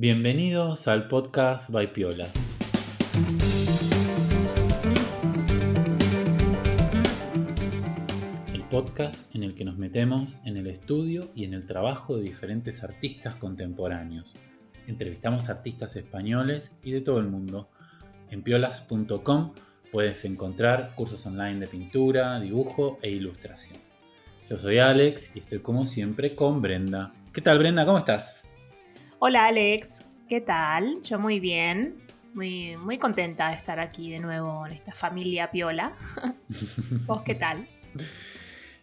Bienvenidos al podcast by Piolas. El podcast en el que nos metemos en el estudio y en el trabajo de diferentes artistas contemporáneos. Entrevistamos artistas españoles y de todo el mundo. En piolas.com puedes encontrar cursos online de pintura, dibujo e ilustración. Yo soy Alex y estoy como siempre con Brenda. ¿Qué tal Brenda? ¿Cómo estás? Hola Alex, ¿qué tal? Yo muy bien, muy, muy contenta de estar aquí de nuevo en esta familia piola. ¿Vos qué tal?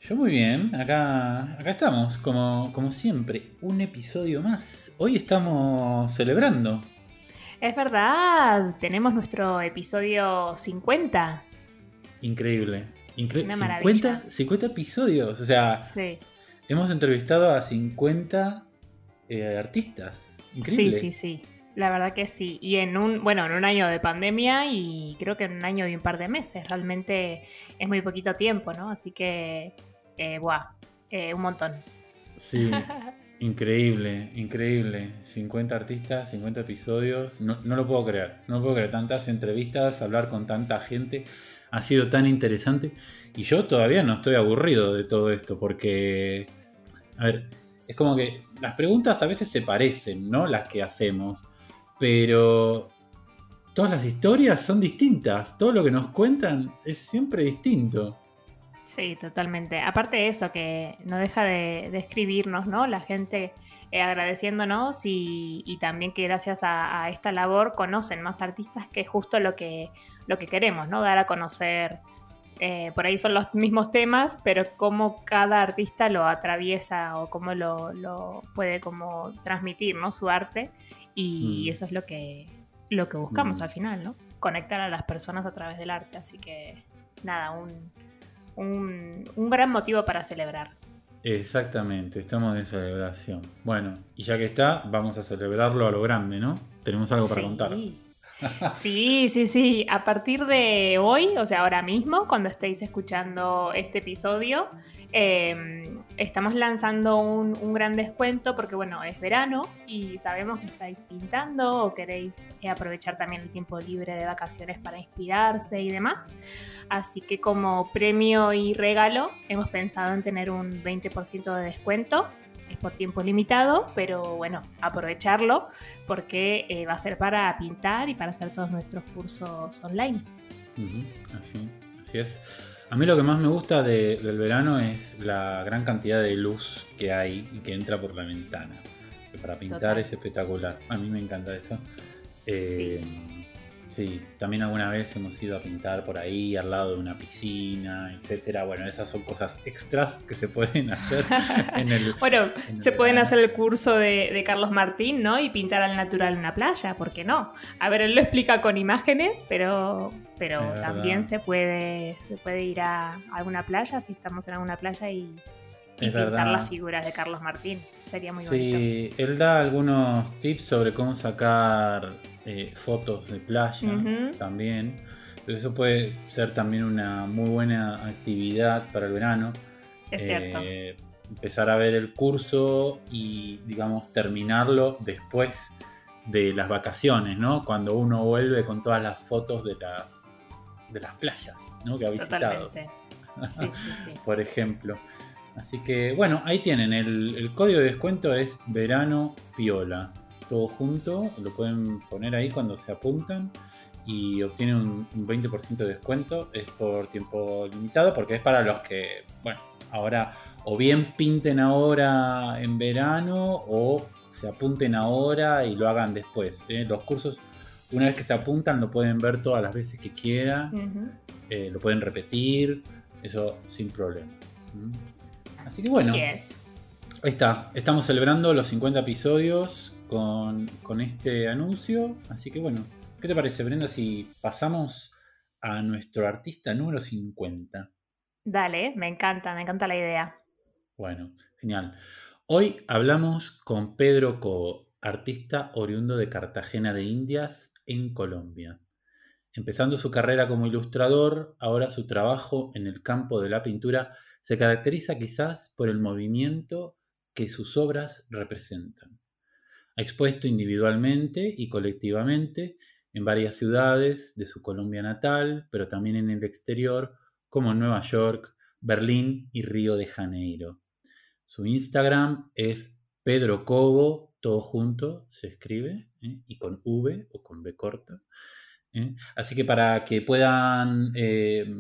Yo muy bien, acá, acá estamos, como, como siempre, un episodio más. Hoy estamos celebrando. Es verdad, tenemos nuestro episodio 50. Increíble. Increíble. 50, 50 episodios, o sea, sí. hemos entrevistado a 50 eh, artistas. Increíble. Sí, sí, sí. La verdad que sí. Y en un, bueno, en un año de pandemia y creo que en un año y un par de meses. Realmente es muy poquito tiempo, ¿no? Así que, eh, buah, eh, un montón. Sí, increíble, increíble. 50 artistas, 50 episodios. No, no lo puedo creer. No puedo creer. Tantas entrevistas, hablar con tanta gente. Ha sido tan interesante. Y yo todavía no estoy aburrido de todo esto porque, a ver, es como que las preguntas a veces se parecen, ¿no? Las que hacemos, pero todas las historias son distintas, todo lo que nos cuentan es siempre distinto. Sí, totalmente. Aparte de eso, que no deja de, escribirnos, ¿no? La gente eh, agradeciéndonos y, también que gracias a, esta labor conocen más artistas que justo lo que, lo que queremos, ¿no? Dar a conocer eh, por ahí son los mismos temas, pero cómo cada artista lo atraviesa o cómo lo, puede como transmitir, ¿no? Su arte. Y mm. eso es lo que, lo que buscamos mm. al final, ¿no? Conectar a las personas a través del arte. Así que, nada, un, un, gran motivo para celebrar. Exactamente, estamos de celebración. Bueno, y ya que está, vamos a celebrarlo a lo grande, ¿no? Tenemos algo para contar. Sí, sí, sí. A partir de hoy, o sea, ahora mismo, cuando estéis escuchando este episodio, em, estamos lanzando un, gran descuento porque, bueno, es verano y sabemos que estáis pintando o queréis aprovechar también el tiempo libre de vacaciones para inspirarse y demás. Así que como premio y regalo, hemos pensado en tener un 20% de descuento es por tiempo limitado, pero bueno, aprovecharlo porque eh, va a ser para pintar y para hacer todos nuestros cursos online. así, es. A mí lo que más me gusta del verano es la gran cantidad de luz que hay y que entra por la ventana. Que para pintar es espectacular. A mí me encanta eso. Eh, Sí, también alguna vez hemos ido a pintar por ahí al lado de una piscina, etcétera. Bueno, esas son cosas extras que se pueden hacer en el. bueno, se pueden hacer el curso de, Carlos Martín, ¿no? Y pintar al natural en una playa, ¿por qué no? A ver, él lo explica con imágenes, pero, pero también se puede, se puede ir a alguna playa, si estamos en alguna playa y, pintar las figuras de Carlos Martín. Sería muy bonito. Sí, él da algunos tips sobre cómo sacar eh, fotos de playas también. eso puede ser también una muy buena actividad para el verano. Es cierto. Eh, empezar a ver el curso y, digamos, terminarlo después de las vacaciones, ¿no? Cuando uno vuelve con todas las fotos de las, de las playas, ¿no? Que ha visitado. Por ejemplo. Así que, bueno, ahí tienen. El, el código de descuento es verano piola todo junto, lo pueden poner ahí cuando se apuntan y obtienen un, 20% de descuento. Es por tiempo limitado porque es para los que, bueno, ahora o bien pinten ahora en verano o se apunten ahora y lo hagan después. ¿eh? Los cursos, una vez que se apuntan, lo pueden ver todas las veces que quieran, eh, lo pueden repetir, eso sin problema. ¿Mm? Así que bueno. Ahí está, estamos celebrando los 50 episodios con, este anuncio. Así que bueno, ¿qué te parece, Brenda, si pasamos a nuestro artista número 50? Dale, me encanta, me encanta la idea. Bueno, genial. Hoy hablamos con Pedro Co, artista oriundo de Cartagena de Indias, en Colombia. Empezando su carrera como ilustrador, ahora su trabajo en el campo de la pintura se caracteriza quizás por el movimiento que sus obras representan. Ha expuesto individualmente y colectivamente en varias ciudades de su Colombia natal, pero también en el exterior, como Nueva York, Berlín y Río de Janeiro. Su Instagram es Pedro Cobo, todo junto se escribe, ¿eh? y con V o con B corta. ¿eh? Así que para que puedan eh,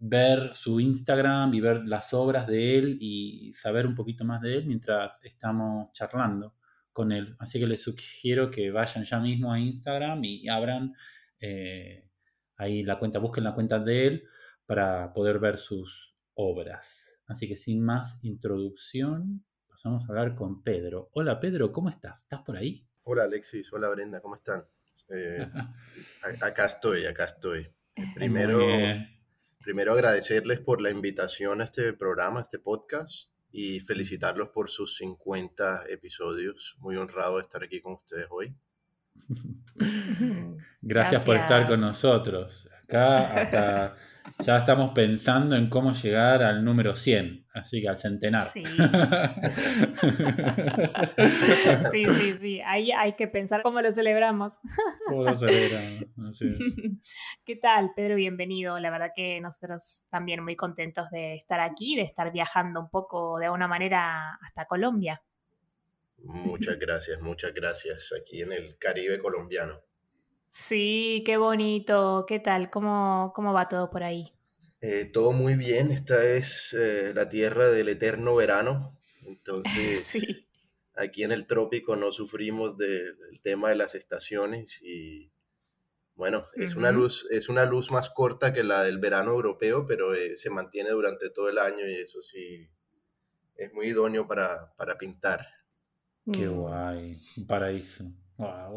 ver su Instagram y ver las obras de él y saber un poquito más de él mientras estamos charlando con él. Así que les sugiero que vayan ya mismo a Instagram y abran ahí la cuenta, busquen la cuenta de él para poder ver sus obras. Así que sin más introducción, pasamos a hablar con Pedro. Hola Pedro, ¿cómo estás? ¿Estás por ahí? Hola Alexis, hola Brenda, ¿cómo están? Eh, acá estoy, acá estoy. Primero, primero agradecerles por la invitación a este programa, a este podcast, y felicitarlos por sus 50 episodios. Muy honrado de estar aquí con ustedes hoy. Gracias, por estar con nosotros. Acá hasta ya estamos pensando en cómo llegar al número 100, así que al centenar. Sí, sí, sí, sí. Ahí hay que pensar cómo lo celebramos. ¿Cómo lo celebramos? ¿Qué tal, Pedro? Bienvenido. La verdad que nosotros también muy contentos de estar aquí, de estar viajando un poco de alguna manera hasta Colombia. Muchas gracias, muchas gracias. Aquí en el Caribe colombiano. Sí, qué bonito. ¿Qué tal? ¿Cómo, cómo va todo por ahí? Eh, todo muy bien. Esta es eh, la tierra del eterno verano. Entonces, aquí en el trópico no sufrimos del tema de las estaciones y bueno, es una luz, es una luz más corta que la del verano europeo, pero eh, se mantiene durante todo el año y eso sí es muy idóneo para, para pintar. Qué mm. guay, un paraíso.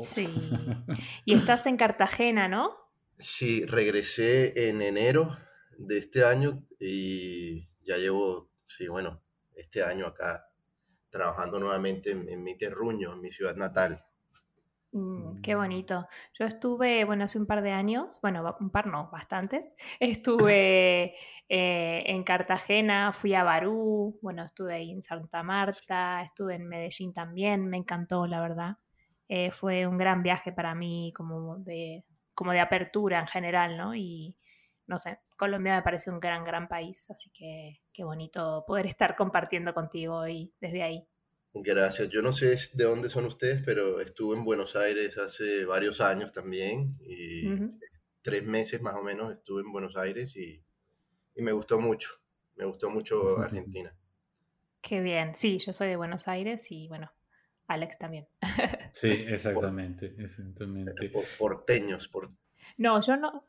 Sí. Y estás en Cartagena, ¿no? Sí, regresé en enero de este año y ya llevo, sí, bueno, este año acá trabajando nuevamente en, mi terruño, en mi ciudad natal. Mm, qué bonito. Yo estuve, bueno, hace un par de años, bueno, un par no, bastantes. Estuve eh, en Cartagena, fui a Barú, bueno, estuve ahí en Santa Marta, estuve en Medellín también, me encantó, la verdad. Eh, fue un gran viaje para mí como de, como de apertura en general, ¿no? Y no sé, Colombia me parece un gran, gran país, así que qué bonito poder estar compartiendo contigo hoy desde ahí. Gracias. Yo no sé de dónde son ustedes, pero estuve en Buenos Aires hace varios años también y tres meses más o menos estuve en Buenos Aires y, y me gustó mucho. Me gustó mucho Argentina. Qué bien. Sí, yo soy de Buenos Aires y bueno, Alex también. Sí, exactamente. exactamente. Eh, porteños. Por... No, yo no,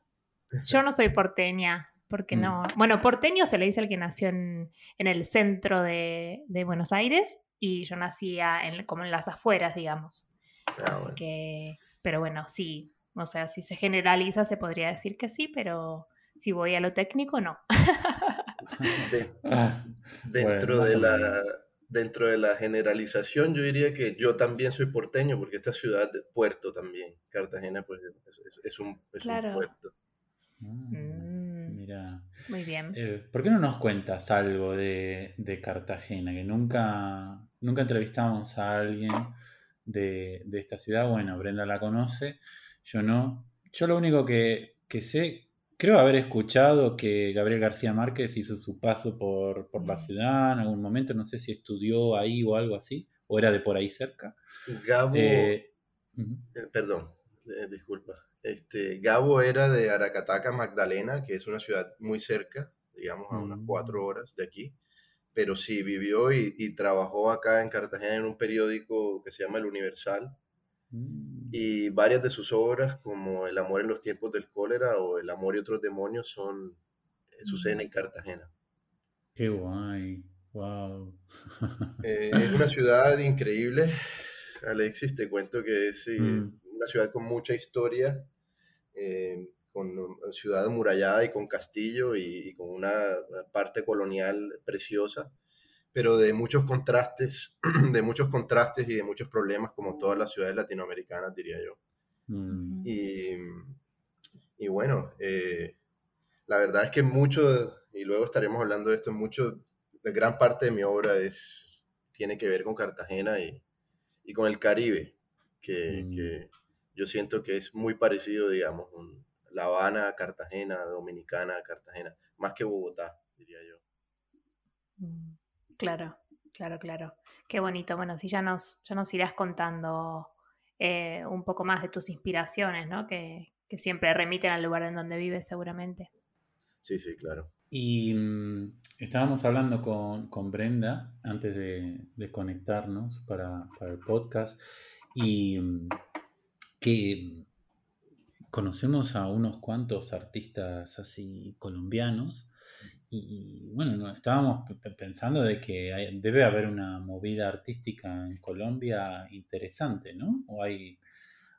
yo no soy porteña, porque mm. no. Bueno, porteño se le dice al que nació en, el centro de, Buenos Aires y yo nacía en, como en las afueras, digamos. Ah, Así que, pero bueno, sí. O sea, si se generaliza se podría decir que sí, pero si voy a lo técnico, no. Ah, dentro de la dentro de la generalización, yo diría que yo también soy porteño, porque esta ciudad, puerto también, Cartagena, pues es, un, puerto. Ah, mm. mira. Muy bien. Eh, ¿Por qué no nos cuentas algo de, Cartagena? Que nunca, nunca entrevistamos a alguien de, esta ciudad. Bueno, Brenda la conoce, yo no. Yo lo único que, que sé Creo haber escuchado que Gabriel García Márquez hizo su paso por, la ciudad en algún momento, no sé si estudió ahí o algo así, o era de por ahí cerca. Gabo, eh, eh, perdón, eh, disculpa. Este, Gabo era de Aracataca, Magdalena, que es una ciudad muy cerca, digamos a unas cuatro mm. horas de aquí, pero sí vivió y, y trabajó acá en Cartagena en un periódico que se llama El Universal, Mm. Y varias de sus obras, como El amor en los tiempos del cólera o El amor y otros demonios, son, eh, suceden mm. en Cartagena. Qué guay, wow. Eh, es una ciudad increíble, Alexis, te cuento que es mm. una ciudad con mucha historia, eh, con una ciudad amurallada y con castillo y con una parte colonial preciosa pero de muchos contrastes, de muchos contrastes y de muchos problemas, como todas las ciudades latinoamericanas, diría yo. Mm. Y, bueno, eh, la verdad es que mucho, y luego estaremos hablando de esto, mucho, gran parte de mi obra es, tiene que ver con Cartagena y, con el Caribe. que, Mm. que yo siento que es muy parecido, digamos, un- La Habana, Cartagena, Dominicana, Cartagena, más que Bogotá, diría yo. Mm, Claro, claro, claro. Qué bonito. Bueno, sí, ya nos, ya nos irás contando eh, un poco más de tus inspiraciones, ¿no? Que, que siempre remiten al lugar en donde vives, seguramente. Sí, sí, claro. Y mm, estábamos hablando con, con Brenda antes de, de conectarnos para, para el podcast y mm, que conocemos a unos cuantos artistas así colombianos y, bueno, no, estábamos pensando de que hay- debe haber una movida artística en Colombia interesante, ¿no? O hay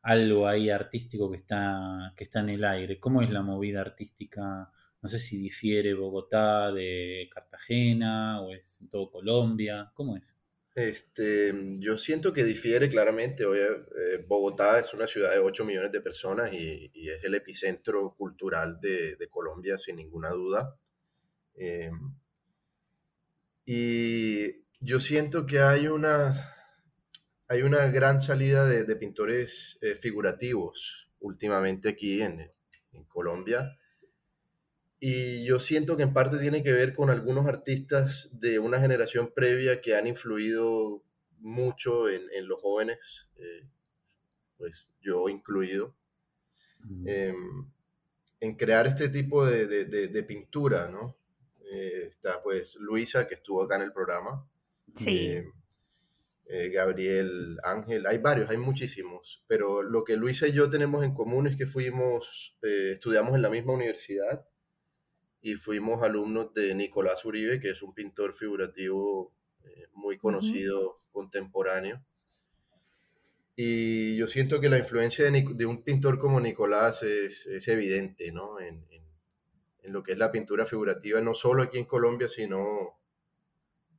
algo ahí artístico que está, que está en el aire. ¿Cómo es la movida artística? No sé si difiere Bogotá de Cartagena o es en todo Colombia. ¿Cómo es? Este, yo siento que difiere claramente. Oye, eh, Bogotá es una ciudad de 8 millones de personas y, y es el epicentro cultural de, de Colombia, sin ninguna duda. Eh, y yo siento que hay una, hay una gran salida de, de pintores eh, figurativos últimamente aquí en, en Colombia. Y yo siento que en parte tiene que ver con algunos artistas de una generación previa que han influido mucho en, en los jóvenes, eh, pues yo incluido, Mm, eh, en crear este tipo de, de- de- de pintura, ¿no? Eh, está pues Luisa, que estuvo acá en el programa, Sí. eh, eh, Gabriel Ángel, hay varios, hay muchísimos, pero lo que Luisa y yo tenemos en común es que fuimos, eh, estudiamos en la misma universidad y fuimos alumnos de Nicolás Uribe, que es un pintor figurativo eh, muy conocido contemporáneo. Y yo siento que la influencia de, un pintor como Nicolás es, es evidente, ¿no? En, en- lo que es la pintura figurativa, no solo aquí en Colombia, sino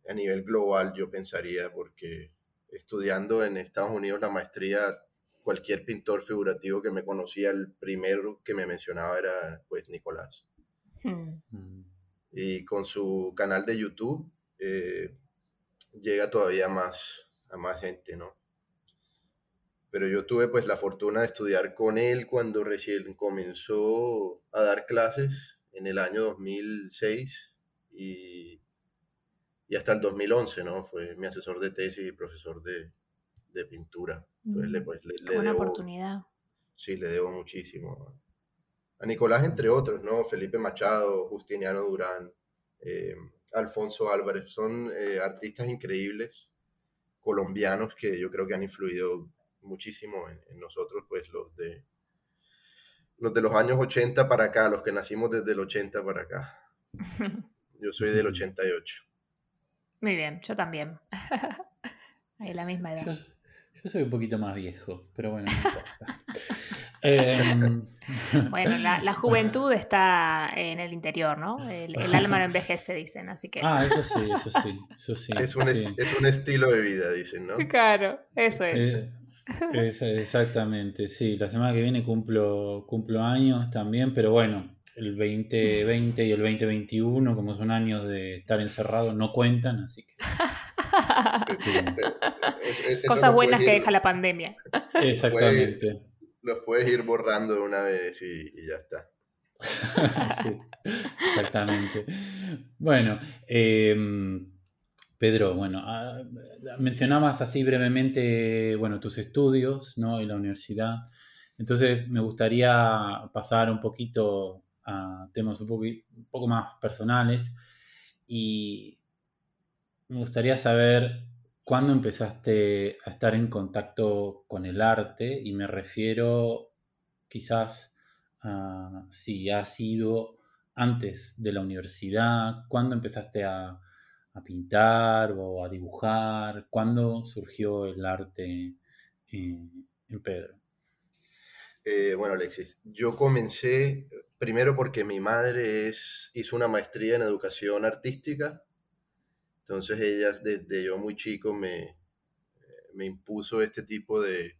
a nivel global, yo pensaría, porque estudiando en Estados Unidos la maestría, cualquier pintor figurativo que me conocía, el primero que me mencionaba era pues Nicolás. Mm, mm, Y con su canal de YouTube eh, llega todavía más a más gente, ¿no? Pero yo tuve pues la fortuna de estudiar con él cuando recién comenzó a dar clases en el año 2006 y, y hasta el 2011, ¿no? Fue mi asesor de tesis y profesor de, de pintura. Entonces le, mm. pues, le, le buena debo, oportunidad. sí, le debo muchísimo. A Nicolás, entre otros, ¿no? Felipe Machado, Justiniano Durán, eh, Alfonso Álvarez, son eh, artistas increíbles colombianos que yo creo que han influido muchísimo en, en nosotros, pues los de los de los años 80 para acá, los que nacimos desde el 80 para acá. Yo soy del Ujú. 88. Muy bien, yo también. Hay la misma Yo, edad. yo soy un poquito más viejo, pero bueno, no importa. Em, Bueno, la, la juventud está en el interior, ¿no? El, el alma no envejece, dicen, así que. Ah, eso sí, eso sí, eso sí. Es un, es, sí. es un estilo de vida, dicen, ¿no? Claro, eso es. Eh, es- exactamente, sí. La semana que viene cumplo, cumplo años también, pero bueno, el 2020 y el 2021, como son años de estar encerrado, no cuentan, así que sí, Es- es- eso Cosas buenas que ir- deja la pandemia. exactamente. Los puedes ir borrando de una vez y, y ya está. Sí, exactamente. Bueno, em, Pedro, bueno, ah, mencionabas así brevemente, bueno, tus estudios, ¿no? En la universidad. Entonces, me gustaría pasar un poquito a temas un poco, un poco más personales y me gustaría saber cuándo empezaste a estar en contacto con el arte y me refiero quizás a si ha sido antes de la universidad, cuándo empezaste a, pintar o a dibujar, cuándo surgió el arte en, Pedro. Eh, bueno, Alexis, yo comencé primero porque mi madre hizo una maestría en educación artística, entonces ella desde yo muy chico me, me impuso este tipo de,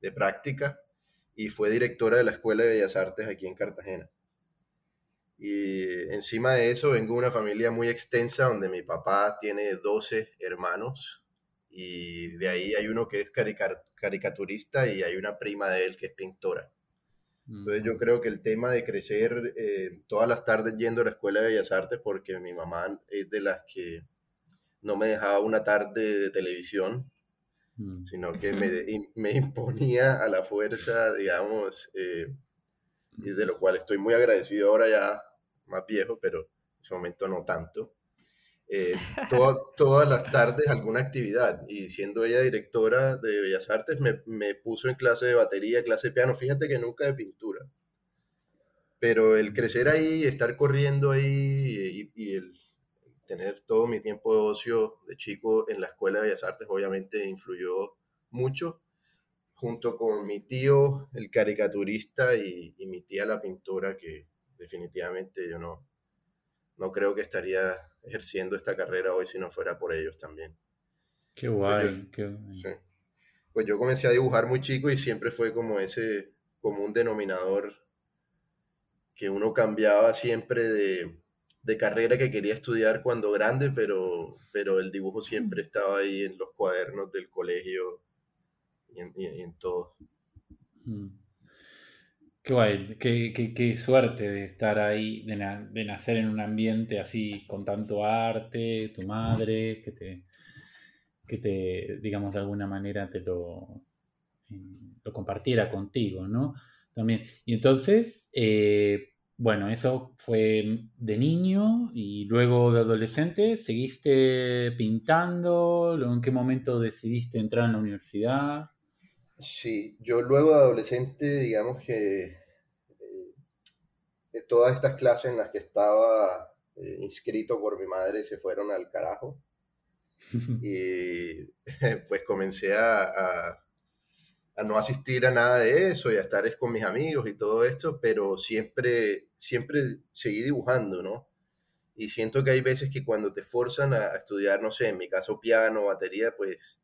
de práctica y fue directora de la Escuela de Bellas Artes aquí en Cartagena. Y encima de eso vengo de una familia muy extensa donde mi papá tiene 12 hermanos y de ahí hay uno que es caricaturista y hay una prima de él que es pintora. Entonces yo creo que el tema de crecer eh, todas las tardes yendo a la Escuela de Bellas Artes, porque mi mamá es de las que no me dejaba una tarde de televisión, mm. sino que me, me, imponía a la fuerza, digamos, eh, y de lo cual estoy muy agradecido ahora ya más viejo, pero en ese momento no tanto. Eh, todas las tardes alguna actividad y siendo ella directora de Bellas Artes me, me, puso en clase de batería, clase de piano, fíjate que nunca de pintura. Pero el crecer ahí, estar corriendo ahí y, el tener todo mi tiempo de ocio de chico en la Escuela de Bellas Artes obviamente influyó mucho, junto con mi tío, el caricaturista, y, y mi tía, la pintora, que definitivamente yo no, no creo que estaría ejerciendo esta carrera hoy si no fuera por ellos también. Qué pues guay, qué Pues yo comencé a dibujar muy chico y siempre fue como ese común denominador que uno cambiaba siempre de, carrera que quería estudiar cuando grande, pero, pero el dibujo siempre estaba ahí en los cuadernos del colegio y en, todo. Mm. Qué guay, qué, suerte de estar ahí, de, nacer en un ambiente así con tanto arte, tu madre, que te, que te digamos, de alguna manera te lo, eh, lo compartiera contigo, ¿no? También. Y entonces, eh, bueno, eso fue de niño y luego de adolescente, ¿seguiste pintando? ¿En qué momento decidiste entrar en la universidad? Sí, yo luego de adolescente, digamos que eh, todas estas clases en las que estaba eh, inscrito por mi madre se fueron al carajo. y pues comencé a, a, no asistir a nada de eso y a estar con mis amigos y todo esto, pero siempre, siempre seguí dibujando, ¿no? Y siento que hay veces que cuando te forzan a estudiar, no sé, en mi caso piano, batería, pues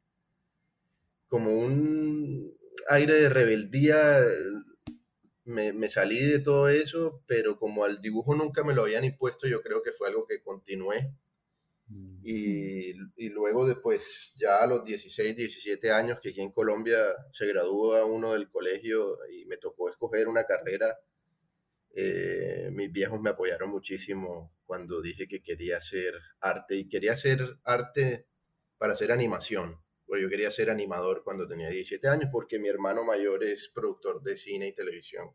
como un aire de rebeldía, me, salí de todo eso, pero como al dibujo nunca me lo habían impuesto, yo creo que fue algo que continué. Mm. Y, y, luego después, ya a los 16, 17 años, que aquí en Colombia se gradúa uno del colegio y me tocó escoger una carrera, eh, mis viejos me apoyaron muchísimo cuando dije que quería hacer arte y quería hacer arte para hacer animación yo quería ser animador cuando tenía 17 años porque mi hermano mayor es productor de cine y televisión.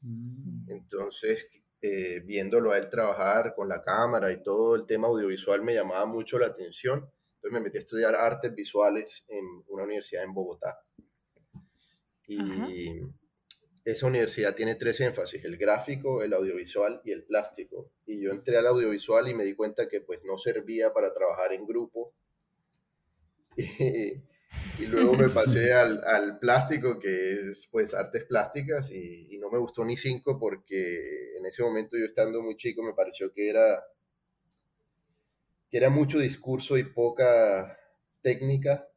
Mm. Entonces, eh, viéndolo a él trabajar con la cámara y todo el tema audiovisual me llamaba mucho la atención. Entonces me metí a estudiar artes visuales en una universidad en Bogotá. Y esa universidad tiene tres énfasis, el gráfico, el audiovisual y el plástico. Y yo entré al audiovisual y me di cuenta que pues no servía para trabajar en grupo Y, luego me pasé al, al, plástico, que es pues artes plásticas, y, y, no me gustó ni cinco porque en ese momento yo estando muy chico me pareció que era, que era mucho discurso y poca técnica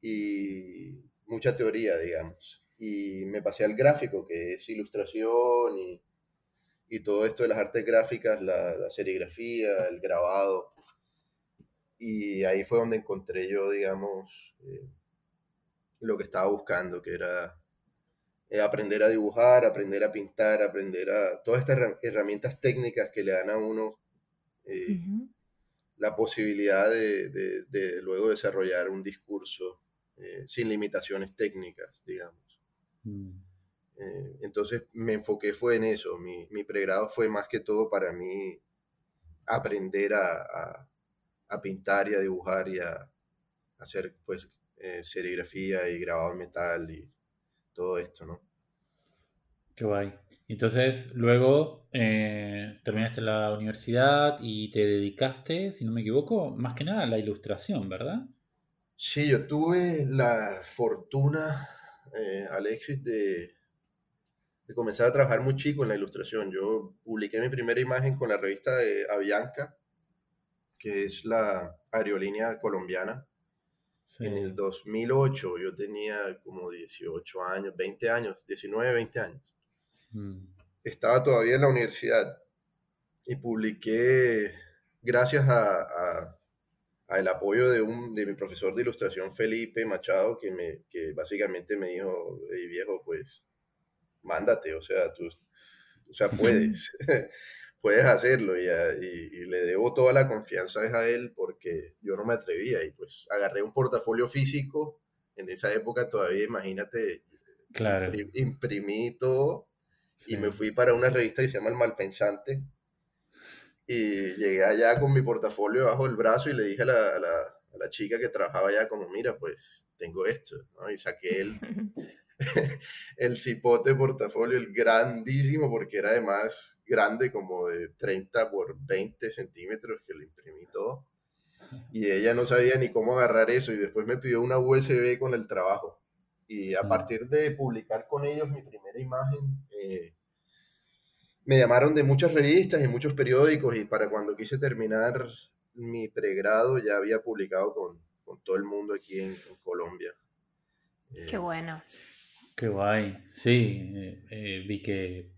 y mucha teoría, digamos. Y me pasé al gráfico, que es ilustración y, y todo esto de las artes gráficas, la, la serigrafía, el grabado y ahí fue donde encontré yo, digamos, eh, lo que estaba buscando, que era eh, aprender a dibujar, aprender a pintar, aprender a todas estas herramientas técnicas que le dan a uno eh, la posibilidad de, luego desarrollar un discurso sin limitaciones técnicas, digamos. Mm. entonces me enfoqué fue en eso, mi, mi, pregrado fue más que todo para mí aprender a a pintar y a dibujar y a, hacer pues eh, serigrafía y grabado en metal y todo esto, ¿no? Qué guay. Entonces, luego eh, terminaste la universidad y te dedicaste, si no me equivoco, más que nada a la ilustración, ¿verdad? Sí, yo tuve la fortuna, eh, Alexis, de, de, comenzar a trabajar muy chico en la ilustración. Yo publiqué mi primera imagen con la revista de Avianca que es la aerolínea colombiana. En el 2008 yo tenía como 18 años, 20 años, 19, 20 años. Mm. Estaba todavía en la universidad y publiqué, gracias a, al apoyo de, un, de mi profesor de ilustración, Felipe Machado, que, me, que básicamente me dijo, hey, viejo, pues mándate, o sea, tú, o sea, puedes, puedes hacerlo y, y, le debo toda la confianza a él porque yo no me atrevía y pues agarré un portafolio físico, en esa época todavía, imagínate, claro. imprimí todo y me fui para una revista que se llama El Malpensante y llegué allá con mi portafolio bajo el brazo y le dije a la, a la, a la chica que trabajaba allá como, mira, pues tengo esto, ¿no? Y saqué el, el cipote portafolio, el grandísimo, porque era además grande, como de 30 por 20 centímetros, que lo imprimí todo. Y ella no sabía ni cómo agarrar eso y después me pidió una USB con el trabajo. Y a partir de publicar con ellos mi primera imagen, eh, me llamaron de muchas revistas y muchos periódicos y para cuando quise terminar mi pregrado ya había publicado con, con todo el mundo aquí en, Colombia. Qué eh, bueno. Qué guay. Sí, eh, eh, vi que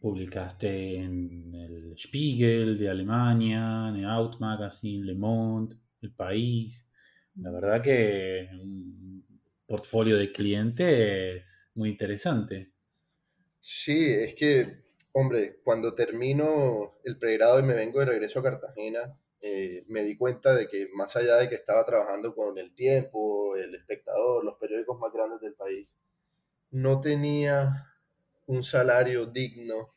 publicaste en el Spiegel de Alemania, en el Out Magazine, Le Monde, El País. La verdad que un portfolio de clientes muy interesante. Sí, es que Hombre, cuando termino el pregrado y me vengo de regreso a Cartagena, eh, me di cuenta de que más allá de que estaba trabajando con El Tiempo, El Espectador, los periódicos más grandes del país, no tenía un salario digno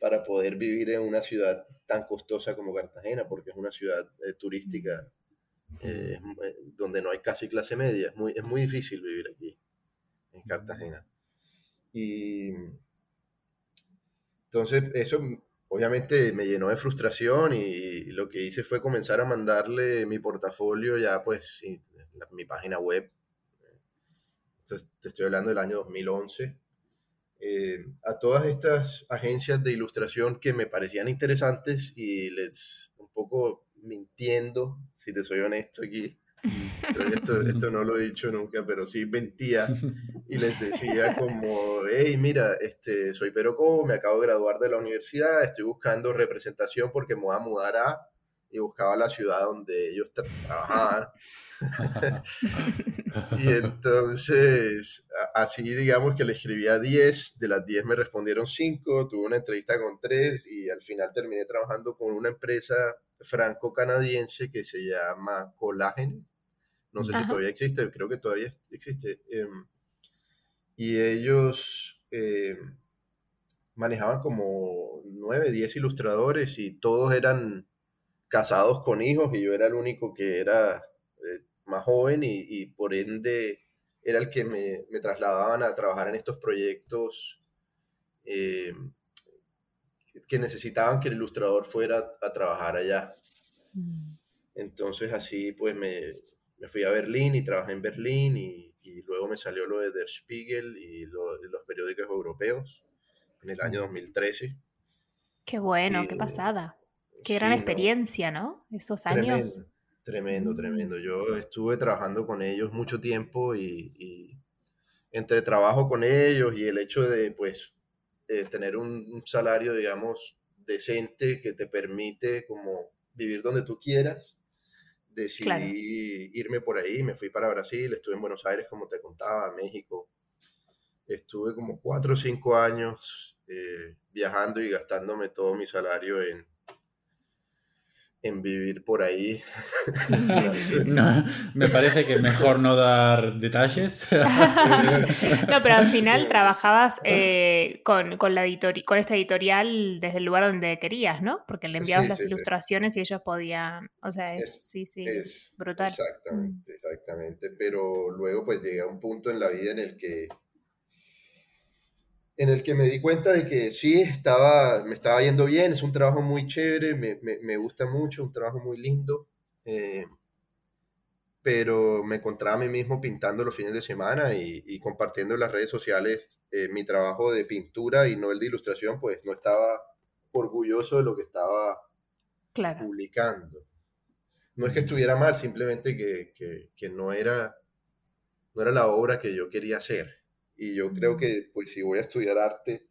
para poder vivir en una ciudad tan costosa como Cartagena, porque es una ciudad eh, turística eh, donde no hay casi clase media. Es muy, es muy difícil vivir aquí, en Cartagena. Y entonces, eso obviamente me llenó de frustración y lo que hice fue comenzar a mandarle mi portafolio ya, pues, mi página web. Te estoy hablando del año 2011. Eh, a todas estas agencias de ilustración que me parecían interesantes y les un poco mintiendo, si te soy honesto aquí, esto, esto, no lo he dicho nunca, pero sí mentía y les decía como, hey, mira, este, soy Pero me acabo de graduar de la universidad, estoy buscando representación porque me voy a mudar a... Y buscaba la ciudad donde ellos trabajaban. y entonces, así digamos que le escribía 10, de las 10 me respondieron 5, tuve una entrevista con 3 y al final terminé trabajando con una empresa franco-canadiense que se llama Colágeno. No sé si todavía existe, creo que todavía existe. Em, y ellos em, manejaban como 9, 10 ilustradores y todos eran casados con hijos y yo era el único que era eh, más joven y, por ende era el que me, me, trasladaban a trabajar en estos proyectos em, que necesitaban que el ilustrador fuera a trabajar allá. Mm. Entonces así pues me, me, fui a Berlín y trabajé en Berlín y, y luego me salió lo de Der Spiegel y los periódicos europeos en el año 2013. Mm. Qué bueno, qué pasada. Qué gran experiencia, no. Esos años. Tremendo, tremendo, mm. Yo estuve trabajando con ellos mucho tiempo y, y entre trabajo con ellos y el hecho de pues eh, tener un, salario, digamos, decente que te permite como vivir donde tú quieras. Decidí irme por ahí, me fui para Brasil, estuve en Buenos Aires, como te contaba, México. Estuve como cuatro o cinco años eh, viajando y gastándome todo mi salario en, en vivir por ahí. me parece que mejor no dar detalles. no, pero al final trabajabas eh, con, la con esta editorial desde el lugar donde querías, ¿no? Porque le enviabas las ilustraciones y ellos podían, o sea, es, sí, sí, brutal. Exactamente, exactamente. Pero luego pues llega un punto en la vida en el que en el que me di cuenta de que sí, estaba, me estaba yendo bien, es un trabajo muy chévere, me, me, gusta mucho, un trabajo muy lindo, eh, pero me encontraba a mí mismo pintando los fines de semana y, compartiendo en las redes sociales eh, mi trabajo de pintura y no el de ilustración, pues no estaba orgulloso de lo que estaba publicando. No es que estuviera mal, simplemente que, que, que no, era, no era la obra que yo quería hacer. Y yo creo que, pues, si voy a estudiar arte,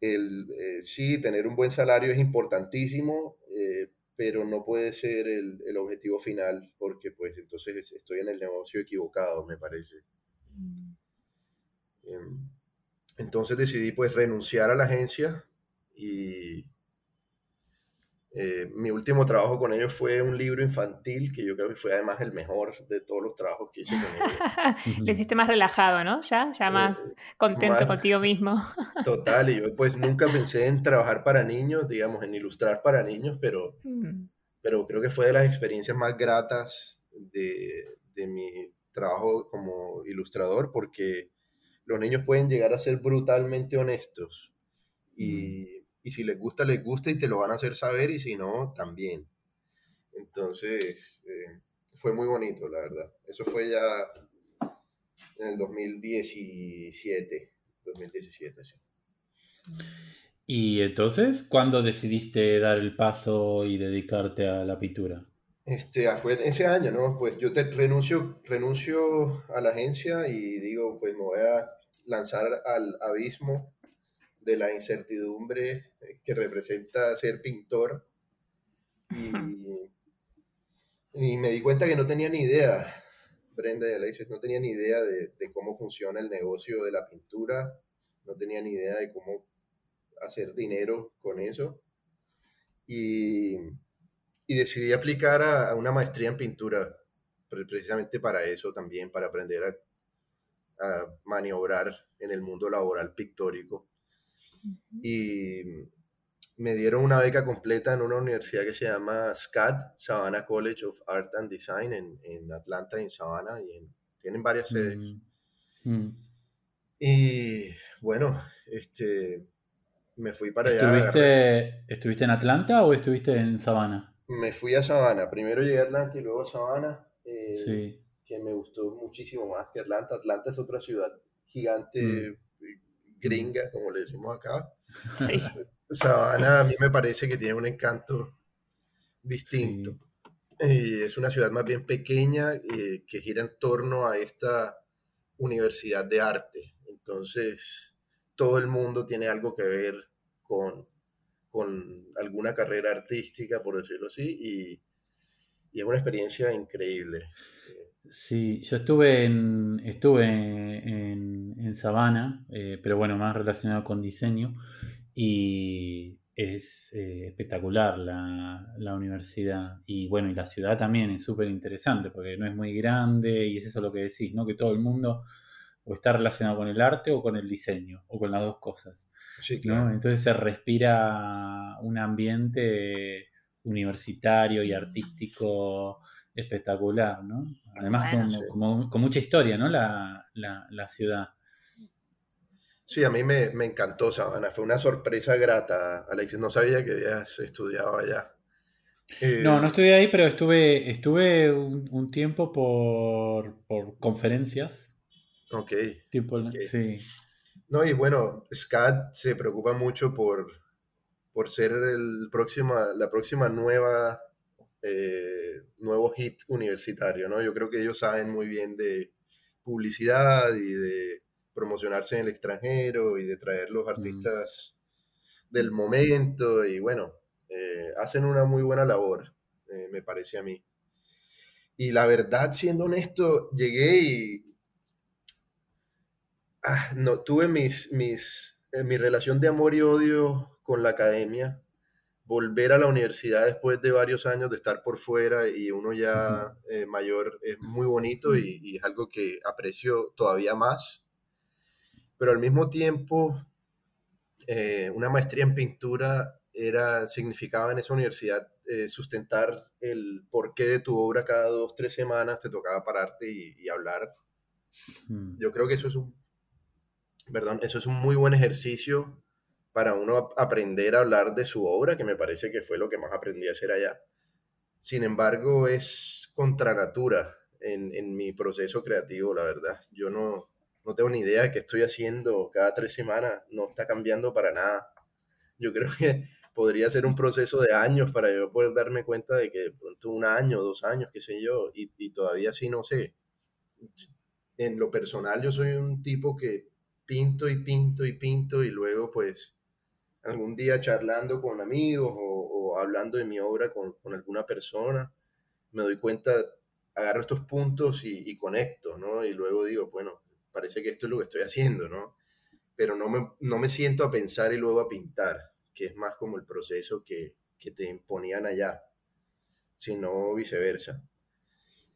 el, eh, sí, tener un buen salario es importantísimo, eh, pero no puede ser el, el, objetivo final porque pues entonces estoy en el negocio equivocado, me parece. Mm. Em, entonces decidí pues renunciar a la agencia y eh, mi último trabajo con ellos fue un libro infantil que yo creo que fue además el mejor de todos los trabajos que hice con ellos. Le hiciste más relajado, ¿no? Ya, ya eh, más contento contigo mismo. Total, y yo pues nunca pensé en trabajar para niños, digamos, en ilustrar para niños, pero, mm. pero creo que fue de las experiencias más gratas de, de mi trabajo como ilustrador porque los niños pueden llegar a ser brutalmente honestos y y si les gusta, les gusta y te lo van a hacer saber y si no, también. Entonces, eh, fue muy bonito, la verdad. Eso fue ya en el 2017, 2017, sí. Y entonces, ¿cuándo decidiste dar el paso y dedicarte a la pintura? Este, ah, fue ese año, ¿no? Pues yo te renuncio, renuncio a la agencia y digo, pues me voy a lanzar al abismo de la incertidumbre que representa ser pintor. Y, me di cuenta que no tenía ni idea, Brenda y Alexis, no tenía ni idea de, cómo funciona el negocio de la pintura, no tenía ni idea de cómo hacer dinero con eso. Y, decidí aplicar a, una maestría en pintura, precisamente para eso también, para aprender a, a maniobrar en el mundo laboral pictórico y me dieron una beca completa en una universidad que se llama SCAD, Savannah College of Art and Design, en, en Atlanta, en Savannah, y tienen varias sedes. Mm, mm. Y bueno, este, me fui para allá. ¿Estuviste en Atlanta o estuviste en Savannah? Me fui a Savannah. Primero llegué a Atlanta y luego a Savannah. Eh, que me gustó muchísimo más que Atlanta. Atlanta es otra ciudad gigante, mm gringa, como le decimos acá. Sí. Sabana a mí me parece que tiene un encanto distinto. es una ciudad más bien pequeña eh, que gira en torno a esta universidad de arte. Entonces, todo el mundo tiene algo que ver con, con alguna carrera artística, por decirlo así, y, y es una experiencia increíble. Sí, yo estuve en, estuve en, en Sabana, eh, pero bueno, más relacionado con diseño, y es eh, espectacular la, la, universidad. Y bueno, y la ciudad también es súper interesante, porque no es muy grande, y es eso lo que decís, ¿no? Que todo el mundo o está relacionado con el arte o con el diseño, o con las dos cosas. Sí, claro. Entonces se respira un ambiente universitario y artístico espectacular, ¿no? Además, con, mucha historia, ¿no? La, ciudad. Sí, a mí me, encantó Sabana. Fue una sorpresa grata, Alexis. No sabía que habías estudiado allá. Eh, no, no estudié ahí, pero estuve, estuve un, tiempo por, conferencias. Ok. Sí. No, y bueno, SCAD se preocupa mucho por, por ser el próxima, la próxima nueva eh, nuevo hit universitario, ¿no? Yo creo que ellos saben muy bien de publicidad y de promocionarse en el extranjero y de traer los mm. artistas del momento y bueno, eh, hacen una muy buena labor, eh, me parece a mí. Y la verdad, siendo honesto, llegué y ah, no, tuve mis, mis, mi relación de amor y odio con la academia volver a la universidad después de varios años de estar por fuera y uno ya eh, mayor es muy bonito y, es algo que aprecio todavía más. Pero al mismo tiempo, eh, una maestría en pintura era, significaba en esa universidad eh, sustentar el porqué de tu obra cada dos, tres semanas, te tocaba pararte y, y hablar. Yo creo que eso es un, perdón, eso es un muy buen ejercicio para uno aprender a hablar de su obra, que me parece que fue lo que más aprendí a hacer allá. Sin embargo, es contra natura en, en mi proceso creativo, la verdad. Yo no, no tengo ni idea de qué estoy haciendo cada tres semanas, no está cambiando para nada. Yo creo que podría ser un proceso de años para yo poder darme cuenta de que pronto un año, dos años, qué sé yo, y, y todavía sí no sé. En lo personal yo soy un tipo que pinto y pinto y pinto y luego pues algún día charlando con amigos o, hablando de mi obra con, alguna persona, me doy cuenta, agarro estos puntos y, conecto, ¿no? Y luego digo, bueno, parece que esto es lo que estoy haciendo, ¿no? Pero no me, no me siento a pensar y luego a pintar, que es más como el proceso que, que te imponían allá, sino viceversa.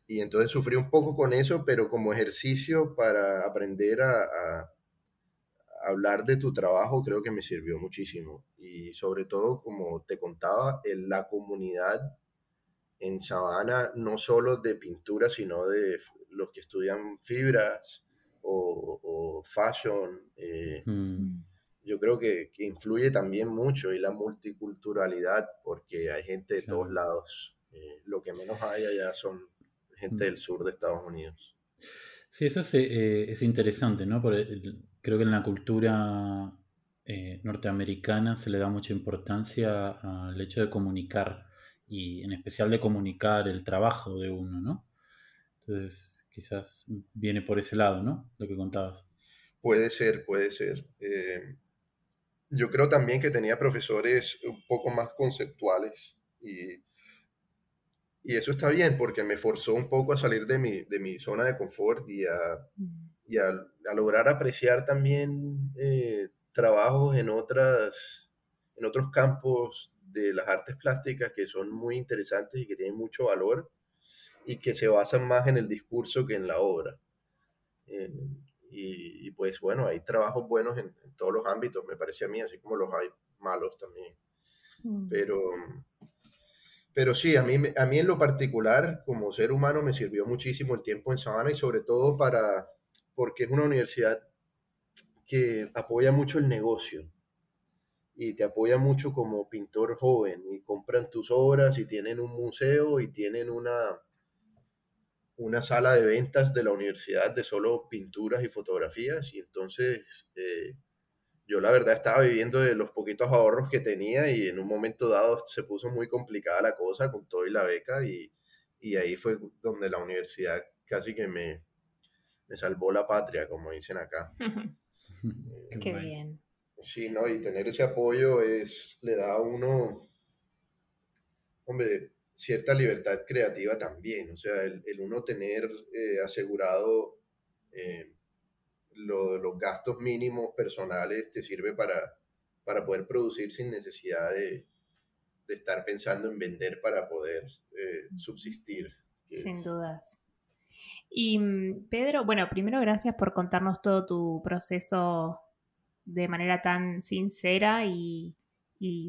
Y entonces sufrí un poco con eso, pero como ejercicio para aprender a hablar de tu trabajo creo que me sirvió muchísimo. Y sobre todo, como te contaba, en la comunidad en Sabana, no solo de pintura, sino de los que estudian fibras o, fashion. Eh, mm. Yo creo que, influye también mucho y la multiculturalidad, porque hay gente de todos lados. Eh, lo que menos hay allá son gente mm. del sur de Estados Unidos. Sí, eso es, eh, es interesante, ¿no? Creo que en la cultura norteamericana se le da mucha importancia al hecho de comunicar y en especial de comunicar el trabajo de uno, ¿no? Entonces, quizás viene por ese lado, ¿no? Lo que contabas. Puede ser, puede ser. Eh, yo creo también que tenía profesores un poco más conceptuales y, y, eso está bien porque me forzó un poco a salir de mi, de mi zona de confort y a, y a, a lograr apreciar también eh, trabajos en, otras, en otros campos de las artes plásticas que son muy interesantes y que tienen mucho valor y que se basan más en el discurso que en la obra. Eh, y, pues bueno, hay trabajos buenos en, todos los ámbitos, me parece a mí, así como los hay malos también. Mm. Pero, pero sí, a mí, a mí en lo particular, como ser humano, me sirvió muchísimo el tiempo en Sabana y sobre todo para, porque es una universidad que apoya mucho el negocio y te apoya mucho como pintor joven y compran tus obras y tienen un museo y tienen una, una sala de ventas de la universidad de solo pinturas y fotografías. Y entonces eh, yo la verdad estaba viviendo de los poquitos ahorros que tenía y en un momento dado se puso muy complicada la cosa con todo y la beca y, y ahí fue donde la universidad casi que me, me salvó la patria, como dicen acá. Qué bien. Sí, ¿no? Y tener ese apoyo es, le da a uno, hombre, cierta libertad creativa también. O sea, el, uno tener eh, asegurado eh, los gastos mínimos personales te sirve para, para poder producir sin necesidad de, estar pensando en vender para poder eh, subsistir. Sin dudas. Y mm, Pedro, bueno, primero gracias por contarnos todo tu proceso de manera tan sincera y,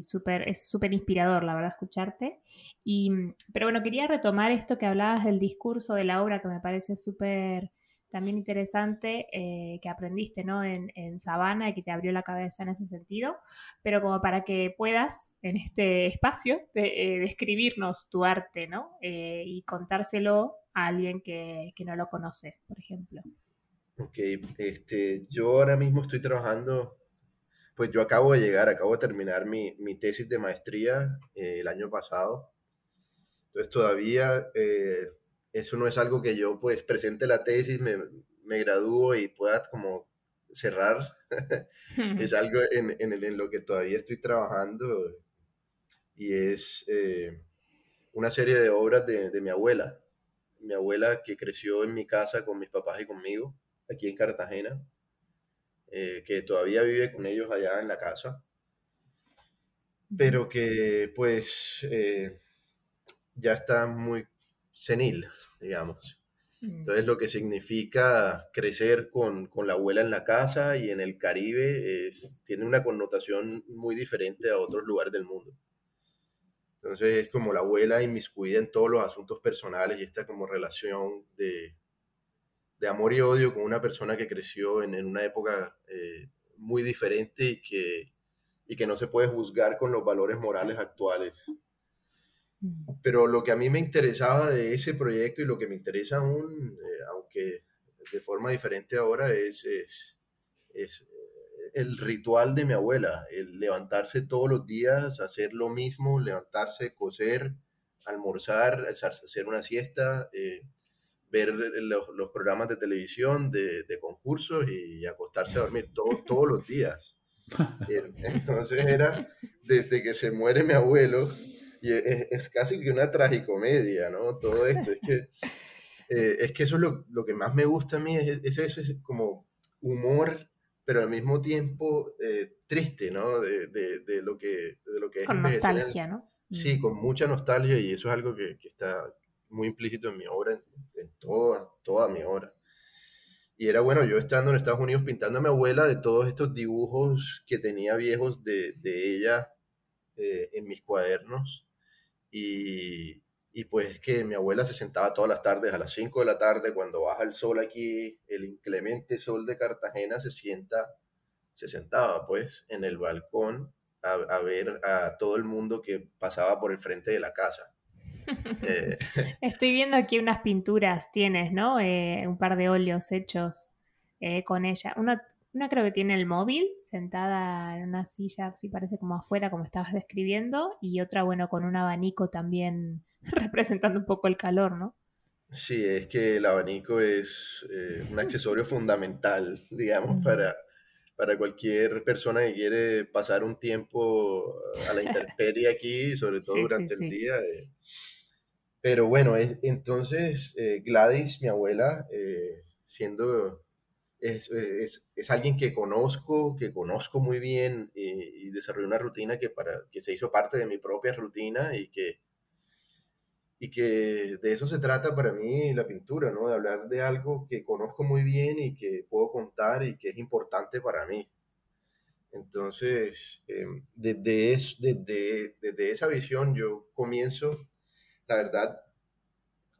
super, es súper inspirador, la verdad, escucharte. Y, pero bueno, quería retomar esto que hablabas del discurso de la obra, que me parece súper también interesante, eh, que aprendiste ¿no? en, en Sabana y que te abrió la cabeza en ese sentido, pero como para que puedas en este espacio de, eh, describirnos tu arte ¿no? Eh, y contárselo a alguien que, que no lo conoce, por ejemplo. Ok, este, yo ahora mismo estoy trabajando, pues yo acabo de llegar, acabo de terminar mi, mi tesis de maestría eh, el año pasado. Entonces todavía eh, eso no es algo que yo pues presente la tesis, me, me gradúo y pueda como cerrar. es algo en, en, en, lo que todavía estoy trabajando y es eh, una serie de obras de, de mi abuela. Mi abuela que creció en mi casa con mis papás y conmigo aquí en Cartagena, eh, que todavía vive con ellos allá en la casa, pero que pues eh, ya está muy senil, digamos. Mm. Entonces lo que significa crecer con, con, la abuela en la casa y en el Caribe es, tiene una connotación muy diferente a otros lugares del mundo. Entonces es como la abuela inmiscuida en todos los asuntos personales y esta como relación de, de amor y odio con una persona que creció en, una época eh, muy diferente y que, y que no se puede juzgar con los valores morales actuales. Mm. Pero lo que a mí me interesaba de ese proyecto y lo que me interesa aún, eh, aunque de forma diferente ahora, es, es, es, el ritual de mi abuela, el levantarse todos los días, hacer lo mismo, levantarse, coser, almorzar, hacer una siesta, ver los, programas de televisión, de, de, concursos y acostarse a dormir todos los días. Entonces era desde que se muere mi abuelo y es, casi que una tragicomedia, ¿no? Todo esto. Es que, eh, es que eso es lo, lo, que más me gusta a mí, es, es eso, es como humor, pero al mismo tiempo eh, triste, ¿no? De, de, de, lo que, de lo que es. Con nostalgia, ¿no? Sí, con mucha nostalgia y eso es algo que, que está muy implícito en mi obra, en, en toda, toda mi obra. Y era bueno, yo estando en Estados Unidos pintando a mi abuela de todos estos dibujos que tenía viejos de, de ella eh, en mis cuadernos. Y, y pues que mi abuela se sentaba todas las tardes a las 5 de la tarde cuando baja el sol aquí, el inclemente sol de Cartagena se sienta, se sentaba pues en el balcón a, a ver a todo el mundo que pasaba por el frente de la casa. Eh, Estoy viendo aquí unas pinturas, tienes, ¿no? Eh, un par de óleos hechos eh, con ella. Una, una, creo que tiene el móvil, sentada en una silla, así parece como afuera, como estabas describiendo, y otra, bueno, con un abanico también representando un poco el calor, ¿no? Sí, es que el abanico es un accesorio fundamental, digamos, para, para cualquier persona que quiere pasar un tiempo a la intemperie aquí, sobre todo sí, durante sí, el sí. día. Eh, pero bueno, es, entonces eh, Gladys, mi abuela, eh, siendo, es, es, es, alguien que conozco, que conozco muy bien y, y una rutina que, para, que se hizo parte de mi propia rutina y que, y que de eso se trata para mí la pintura, ¿no? De hablar de algo que conozco muy bien y que puedo contar y que es importante para mí. Entonces, eh, desde, es, desde, desde esa visión yo comienzo la verdad,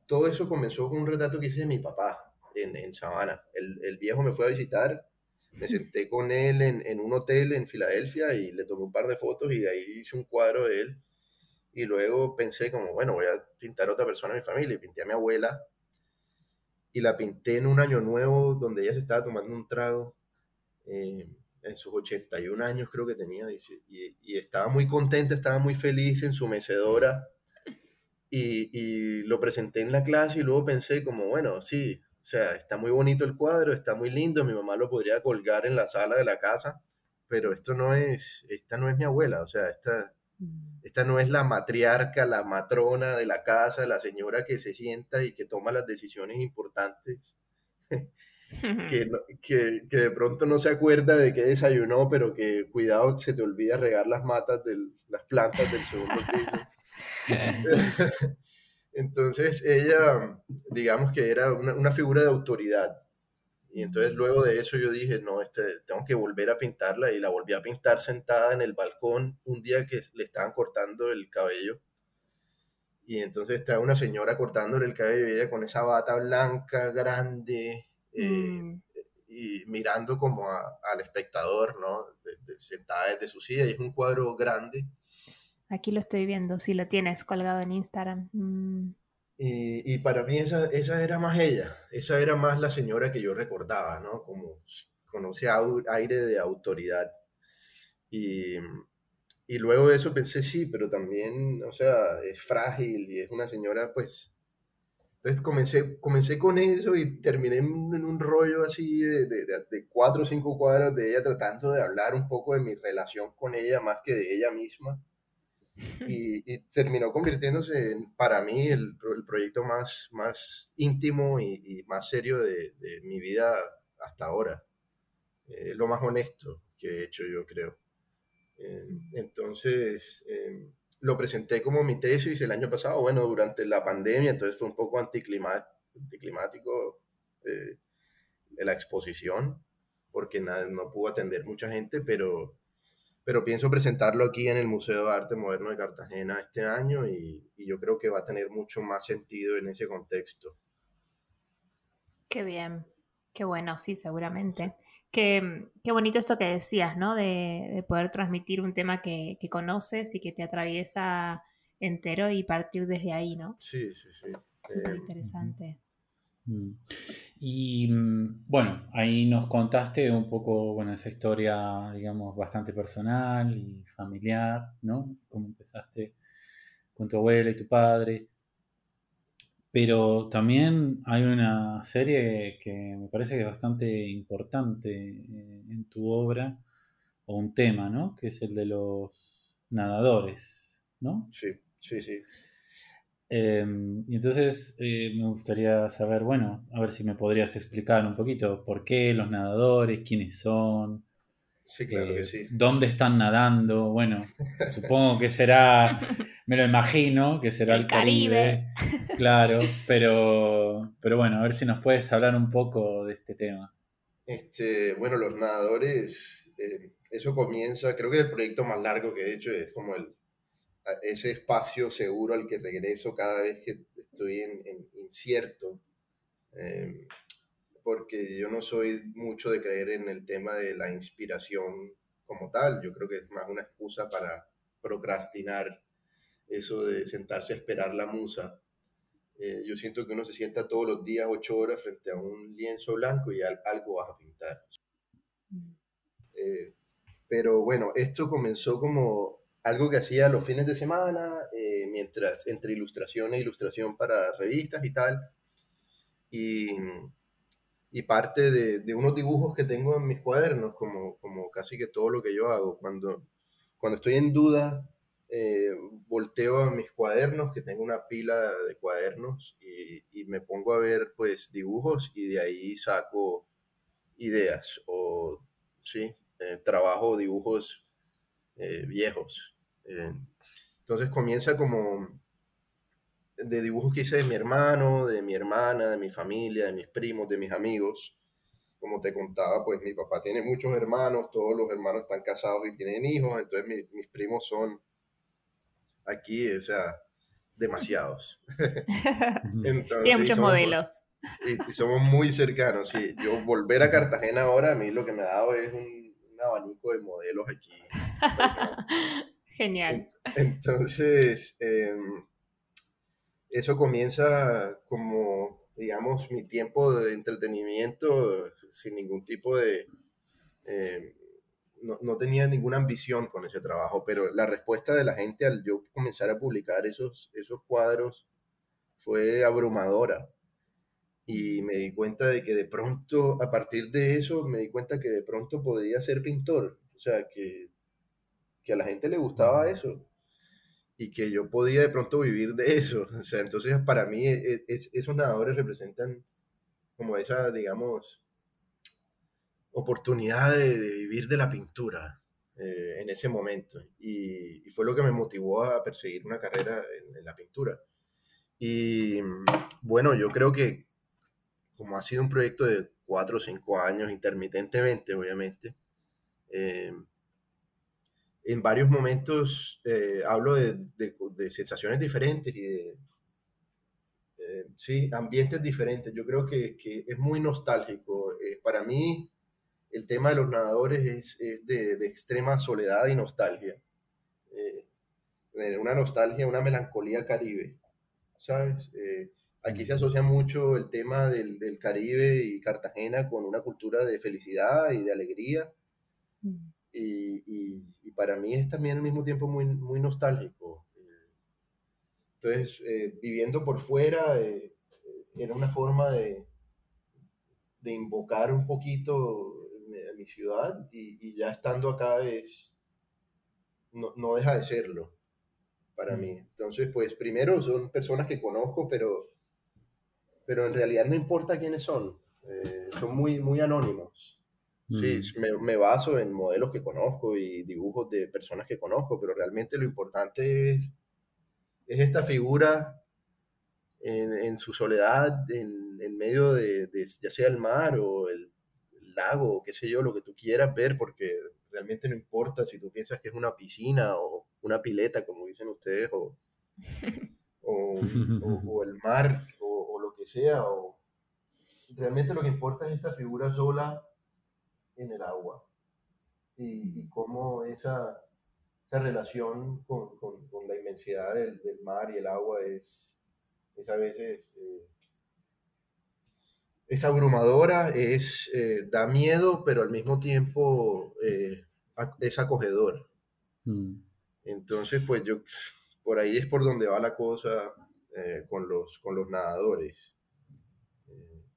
todo eso comenzó con un retrato que hice de mi papá en, en Sabana. El, el, viejo me fue a visitar, me senté con él en, en, un hotel en Filadelfia y le tomé un par de fotos y de ahí hice un cuadro de él. Y luego pensé como, bueno, voy a pintar a otra persona de mi familia. Y pinté a mi abuela y la pinté en un año nuevo donde ella se estaba tomando un trago. Eh, en sus 81 años creo que tenía, y, y, estaba muy contenta, estaba muy feliz en su mecedora, y, y, lo presenté en la clase y luego pensé como, bueno, sí, o sea, está muy bonito el cuadro, está muy lindo, mi mamá lo podría colgar en la sala de la casa, pero esto no es, esta no es mi abuela, o sea, esta, esta no es la matriarca, la matrona de la casa, la señora que se sienta y que toma las decisiones importantes. que, que, que, de pronto no se acuerda de que desayunó, pero que cuidado se te olvida regar las matas de las plantas del segundo piso. entonces ella, digamos que era una, una, figura de autoridad. Y entonces luego de eso yo dije, no, este, tengo que volver a pintarla y la volví a pintar sentada en el balcón un día que le estaban cortando el cabello. Y entonces estaba una señora cortándole el cabello y ella con esa bata blanca, grande, eh, mm. y mirando como a, al espectador, ¿no? De, de, sentada desde su silla. Y es un cuadro grande Aquí lo estoy viendo, si lo tienes colgado en Instagram. Mm. Y, y, para mí esa, esa era más ella, esa era más la señora que yo recordaba, ¿no? Como con ese aire de autoridad. Y, y luego de eso pensé, sí, pero también, o sea, es frágil y es una señora, pues... Entonces comencé, comencé con eso y terminé en un rollo así de, de, de cuatro o cinco cuadros de ella tratando de hablar un poco de mi relación con ella más que de ella misma y, y, terminó convirtiéndose en, para mí, el, el proyecto más, más íntimo y, y más serio de, de, mi vida hasta ahora. Eh, lo más honesto que he hecho, yo creo. Eh, entonces, eh, lo presenté como mi tesis el año pasado, bueno, durante la pandemia, entonces fue un poco anticlimático eh, la exposición, porque nada, no pudo atender mucha gente, pero pero pienso presentarlo aquí en el Museo de Arte Moderno de Cartagena este año y, y, yo creo que va a tener mucho más sentido en ese contexto. Qué bien, qué bueno, sí, seguramente. Qué, qué bonito esto que decías, ¿no? De, de poder transmitir un tema que, que, conoces y que te atraviesa entero y partir desde ahí, ¿no? Sí, sí, sí. Súper interesante. Mm. Y mm, bueno, ahí nos contaste un poco, bueno, esa historia, digamos, bastante personal y familiar, ¿no? Cómo empezaste con tu abuela y tu padre. Pero también hay una serie que me parece que es bastante importante eh, en tu obra, o un tema, ¿no? Que es el de los nadadores, ¿no? Sí, Sí, sí. Em, y entonces eh, me gustaría saber, bueno, a ver si me podrías explicar un poquito por qué los nadadores, quiénes son. Sí, claro que eh, sí. ¿Dónde están nadando? Bueno, supongo que será, me lo imagino, que será el, Caribe. Claro, pero, pero bueno, a ver si nos puedes hablar un poco de este tema. Este, bueno, los nadadores, eh, eso comienza, creo que el proyecto más largo que he hecho es como el, ese espacio seguro al que regreso cada vez que estoy en, incierto, em, porque yo no soy mucho de creer en el tema de la inspiración como tal, yo creo que es más una excusa para procrastinar eso de sentarse a esperar la musa. Eh, yo siento que uno se sienta todos los días ocho horas frente a un lienzo blanco y algo vas a pintar. Mm. Eh, pero bueno, esto comenzó como algo que hacía los fines de semana, eh, mientras entre ilustración e ilustración para revistas y tal. Y, y parte de, unos dibujos que tengo en mis cuadernos, como, como casi que todo lo que yo hago. Cuando, cuando estoy en duda, eh, volteo a mis cuadernos, que tengo una pila de cuadernos, y, y, me pongo a ver pues dibujos y de ahí saco ideas o, sí, eh, trabajo dibujos viejos eh, entonces comienza como de dibujos que hice de mi hermano, de mi hermana, de mi familia, de mis primos, de mis amigos. Como te contaba, pues mi papá tiene muchos hermanos, todos los hermanos están casados y tienen hijos, entonces mis primos son aquí, o sea, demasiados. Tiene muchos modelos. Y, somos muy cercanos, sí. Yo volver a Cartagena ahora, a mí lo que me ha dado es un, un abanico de modelos aquí. Genial. Entonces, em, eso comienza como, digamos, mi tiempo de entretenimiento sin ningún tipo de... Em, no, tenía ninguna ambición con ese trabajo, pero la respuesta de la gente al yo comenzar a publicar esos, esos cuadros fue abrumadora. Y me di cuenta de que de pronto, a partir de eso, me di cuenta que de pronto podía ser pintor. O sea, que que a la gente le gustaba eso y que yo podía de pronto vivir de eso. O sea, entonces para mí e, e, esos nadadores representan como esa, digamos, oportunidad de, vivir de la pintura eh, en ese momento. Y, fue lo que me motivó a perseguir una carrera en, la pintura. Y bueno, yo creo que como ha sido un proyecto de cuatro o cinco años, intermitentemente, obviamente, eh, en varios momentos eh, hablo de, de, sensaciones diferentes y de eh, sí, ambientes diferentes. Yo creo que, que es muy nostálgico. Eh, para mí, el tema de los nadadores es, es de, de, extrema soledad y nostalgia. una nostalgia, una melancolía caribe, ¿sabes? aquí se asocia mucho el tema del, del, Caribe y Cartagena con una cultura de felicidad y de alegría. Mm. Y, y, para mí es también al mismo tiempo muy, muy nostálgico. Entonces, eh, viviendo por fuera eh, era una forma de, de invocar un poquito mi ciudad y, y, ya estando acá es, no, no, deja de serlo para mí. Entonces, pues primero son personas que conozco, pero, pero en realidad no importa quiénes son, eh, son muy, muy anónimos. Sí, mm. me, me, baso en modelos que conozco y dibujos de personas que conozco, pero realmente lo importante es, es esta figura en, en su soledad, en, en medio de, de, ya sea el mar o el, lago, o qué sé yo, lo que tú quieras ver, porque realmente no importa si tú piensas que es una piscina o una pileta, como dicen ustedes, o, o, o, el mar, o, lo que sea, o realmente lo que importa es esta figura sola en el agua y, y cómo esa, esa relación con, con, con, la inmensidad del, del, mar y el agua es, es a veces eh, es abrumadora, es, eh, da miedo, pero al mismo tiempo eh, es acogedor. Mm. Entonces, pues yo, por ahí es por donde va la cosa eh, con, los, con los nadadores.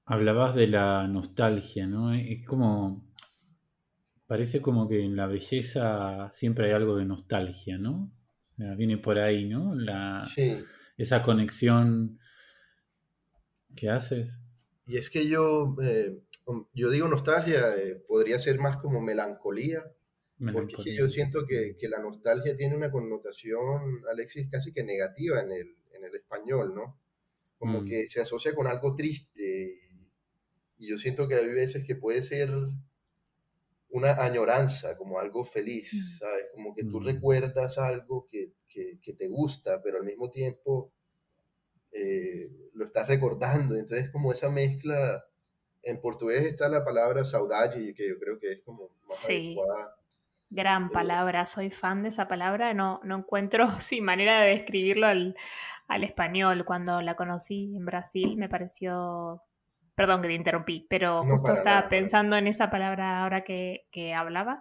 Hablabas de la nostalgia, ¿no? Es como Parece como que en la belleza siempre hay algo de nostalgia, ¿no? viene por ahí, ¿no? La, Esa conexión que haces. Y es que yo, eh, yo digo nostalgia, eh, podría ser más como melancolía, porque yo siento que, que, la nostalgia tiene una connotación, Alexis, casi que negativa en el, en el español, ¿no? Como mm. que se asocia con algo triste. Y, yo siento que hay veces que puede ser una añoranza, como algo feliz, mm. ¿sabes? Como que tú mm. recuerdas algo que, que, que, te gusta, pero al mismo tiempo eh, lo estás recordando. Entonces, como esa mezcla, en portugués está la palabra saudade, que yo creo que es como más adecuada Gran palabra, soy fan de esa palabra, no, no encuentro sin manera de describirlo al, español. Cuando la conocí en Brasil me pareció, perdón que te interrumpí, pero justo estaba pensando en esa palabra ahora que, hablabas,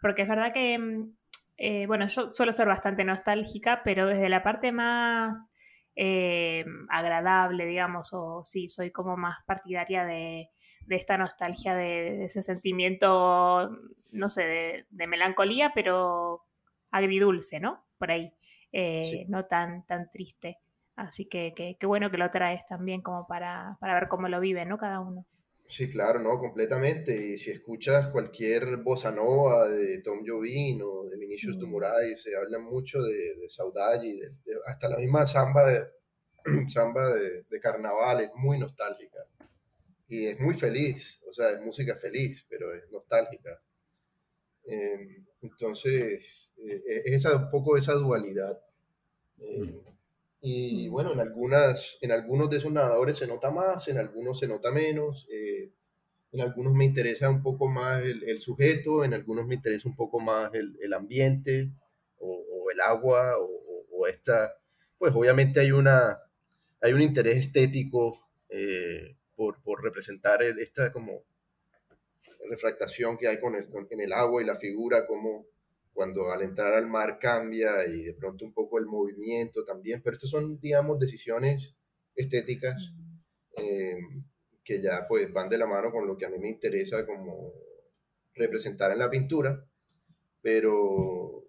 porque es verdad que, mm, eh, bueno, yo suelo ser bastante nostálgica, pero desde la parte más eh, agradable, digamos, o sí, soy como más partidaria de de esta nostalgia, de, ese sentimiento, no sé, de, melancolía, pero agridulce, ¿no? Por ahí, eh, no tan, tan triste. Así que qué bueno que lo traes también como para, ver cómo lo vive, ¿no? Cada uno. Sí, claro, no, completamente. Y si escuchas cualquier bossa nova de Tom Jobim o de Vinicius mm. se habla mucho de, de saudade, y hasta la misma samba de, samba de, de carnaval es muy nostálgica y es muy feliz, o sea, es música feliz, pero es nostálgica. Em, entonces, eh, es esa, un poco esa dualidad. Em, y bueno, en, algunas, en algunos de esos nadadores se nota más, en algunos se nota menos, eh, en algunos me interesa un poco más el, sujeto, en algunos me interesa un poco más el, el ambiente o, el agua o, esta, pues obviamente hay, una, hay un interés estético eh, por, representar esta como refractación que hay con el, en el agua y la figura, como cuando al entrar al mar cambia y de pronto un poco el movimiento también, pero estas son, digamos, decisiones estéticas eh, que ya pues van de la mano con lo que a mí me interesa como representar en la pintura, pero,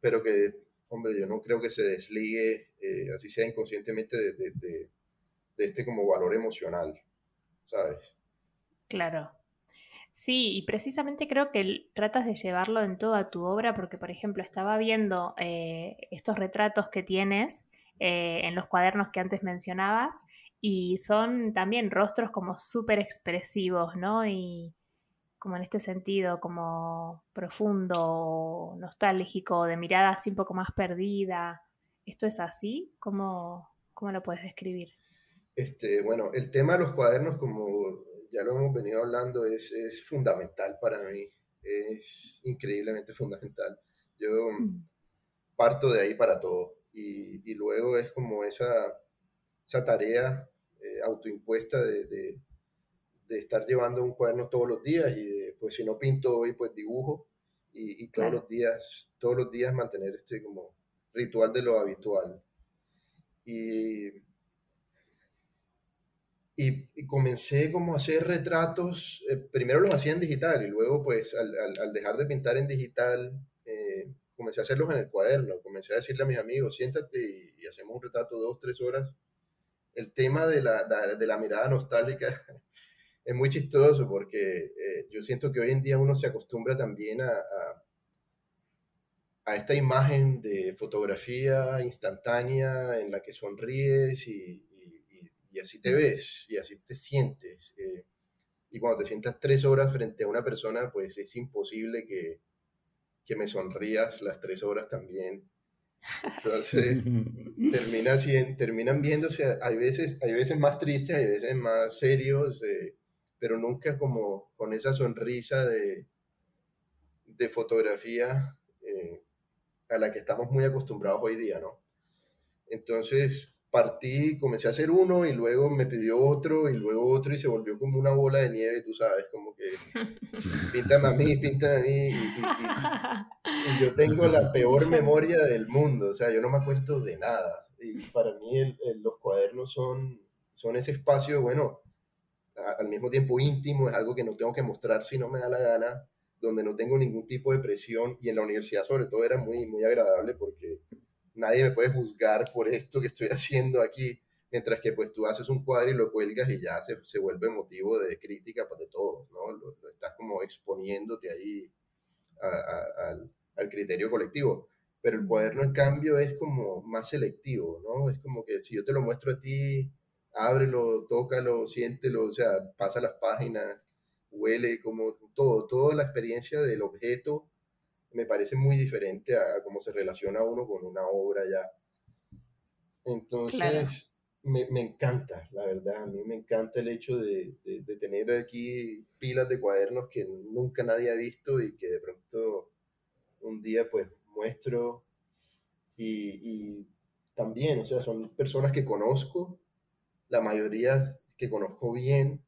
pero que, hombre, yo no creo que se desligue, eh, así sea inconscientemente, de, de, este como valor emocional. ¿sabes? Claro. Sí, y precisamente creo que tratas de llevarlo en toda tu obra, porque por ejemplo estaba viendo eh, estos retratos que tienes eh, en los cuadernos que antes mencionabas, y son también rostros como súper expresivos, ¿no? Y como en este sentido, como profundo, nostálgico, de mirada así un poco más perdida. ¿Esto es así? ¿Cómo, cómo lo puedes describir? Este, bueno, el tema de los cuadernos, como ya lo hemos venido hablando, es, es fundamental para mí. Es increíblemente fundamental. Yo mm. parto de ahí para todo. Y, y luego es como esa, esa tarea eh, autoimpuesta de, de, de, estar llevando un cuaderno todos los días y de, pues si no pinto hoy, pues dibujo. Y, y todos los días, todos los días mantener este como ritual de lo habitual. Y y, comencé como a hacer retratos, eh, primero los hacía en digital y luego pues al, al, dejar de pintar en digital, eh, comencé a hacerlos en el cuaderno, comencé a decirle a mis amigos, siéntate y, hacemos un retrato dos, tres horas. El tema de la, de la mirada nostálgica es muy chistoso porque eh, yo siento que hoy en día uno se acostumbra también a, a, a esta imagen de fotografía instantánea en la que sonríes y, y así te ves y así te sientes. Eh, y cuando te sientas tres horas frente a una persona, pues es imposible que, que me sonrías las tres horas también. Entonces, termina, terminan viéndose, hay veces, hay veces más tristes, hay veces más serios, eh, pero nunca como con esa sonrisa de, de fotografía eh, a la que estamos muy acostumbrados hoy día, ¿no? Entonces, partí, comencé a hacer uno y luego me pidió otro y luego otro y se volvió como una bola de nieve, tú sabes, como que píntame a mí, píntame a mí. Y, yo tengo la peor memoria del mundo, o sea, yo no me acuerdo de nada. Y para mí los cuadernos son, son ese espacio, bueno, al mismo tiempo íntimo, es algo que no tengo que mostrar si no me da la gana, donde no tengo ningún tipo de presión y en la universidad sobre todo era muy, muy agradable porque nadie me puede juzgar por esto que estoy haciendo aquí, mientras que pues tú haces un cuadro y lo cuelgas y ya se, se vuelve motivo de crítica pues, de todos, ¿no? Lo, estás como exponiéndote ahí al, al criterio colectivo pero el cuaderno en cambio es como más selectivo, ¿no? Es como que si yo te lo muestro a ti, ábrelo, tócalo, siéntelo, o sea, pasa las páginas, huele, como todo, toda la experiencia del objeto me parece muy diferente a, cómo se relaciona uno con una obra ya. Entonces, me, me, encanta, la verdad, a mí me encanta el hecho de, de, de tener aquí pilas de cuadernos que nunca nadie ha visto y que de pronto un día pues muestro y, también, o sea, son personas que conozco, la mayoría que conozco bien,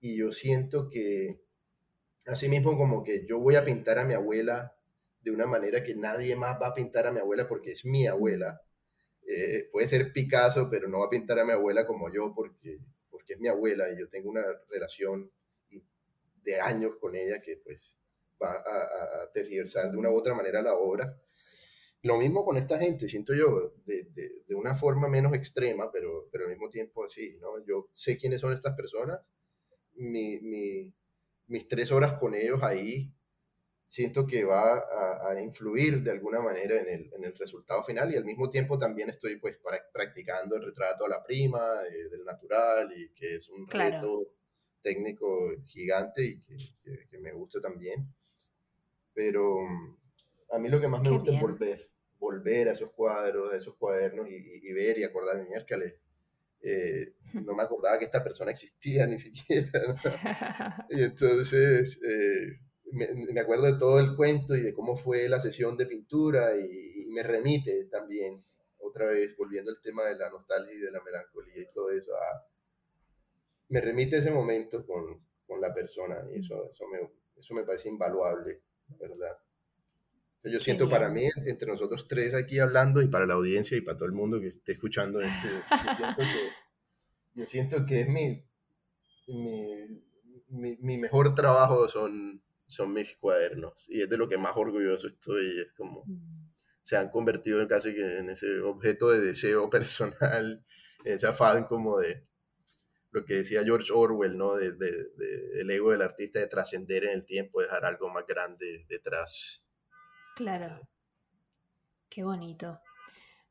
y yo siento que, así mismo como que yo voy a pintar a mi abuela de una manera que nadie más va a pintar a mi abuela porque es mi abuela. Eh, puede ser Picasso, pero no va a pintar a mi abuela como yo porque, porque es mi abuela y yo tengo una relación de años con ella que pues va a, a, tergiversar de una u otra manera la obra. Lo mismo con esta gente, siento yo, de, de, de, una forma menos extrema, pero, pero al mismo tiempo así, ¿no? Yo sé quiénes son estas personas, mi, mi, mis tres horas con ellos ahí, siento que va a, a, influir de alguna manera en el, en el, resultado final y al mismo tiempo también estoy pues practicando el retrato a la prima eh, del natural y que es un reto técnico gigante y que, que, que, me gusta también pero mm, a mí lo que más me gusta es volver, volver a esos cuadros, a esos cuadernos y, ver y acordarme, miércoles. Eh, no me acordaba que esta persona existía ni siquiera. y entonces eh, me, acuerdo de todo el cuento y de cómo fue la sesión de pintura y, me remite también, otra vez, volviendo al tema de la nostalgia y de la melancolía y todo eso, me remite ese momento con, con la persona y eso, eso, me, eso me parece invaluable ¿verdad? Yo siento para mí, entre nosotros tres aquí hablando y para la audiencia y para todo el mundo que esté escuchando esto, yo siento que, es mi, mi, mi, mejor trabajo son, son mis cuadernos y es de lo que más orgulloso estoy. Es como mm. se han convertido casi que en ese objeto de deseo personal, ese afán como de, lo que decía George Orwell, ¿no? De, de, el ego del artista de trascender en el tiempo, dejar algo más grande detrás. Claro. Qué bonito.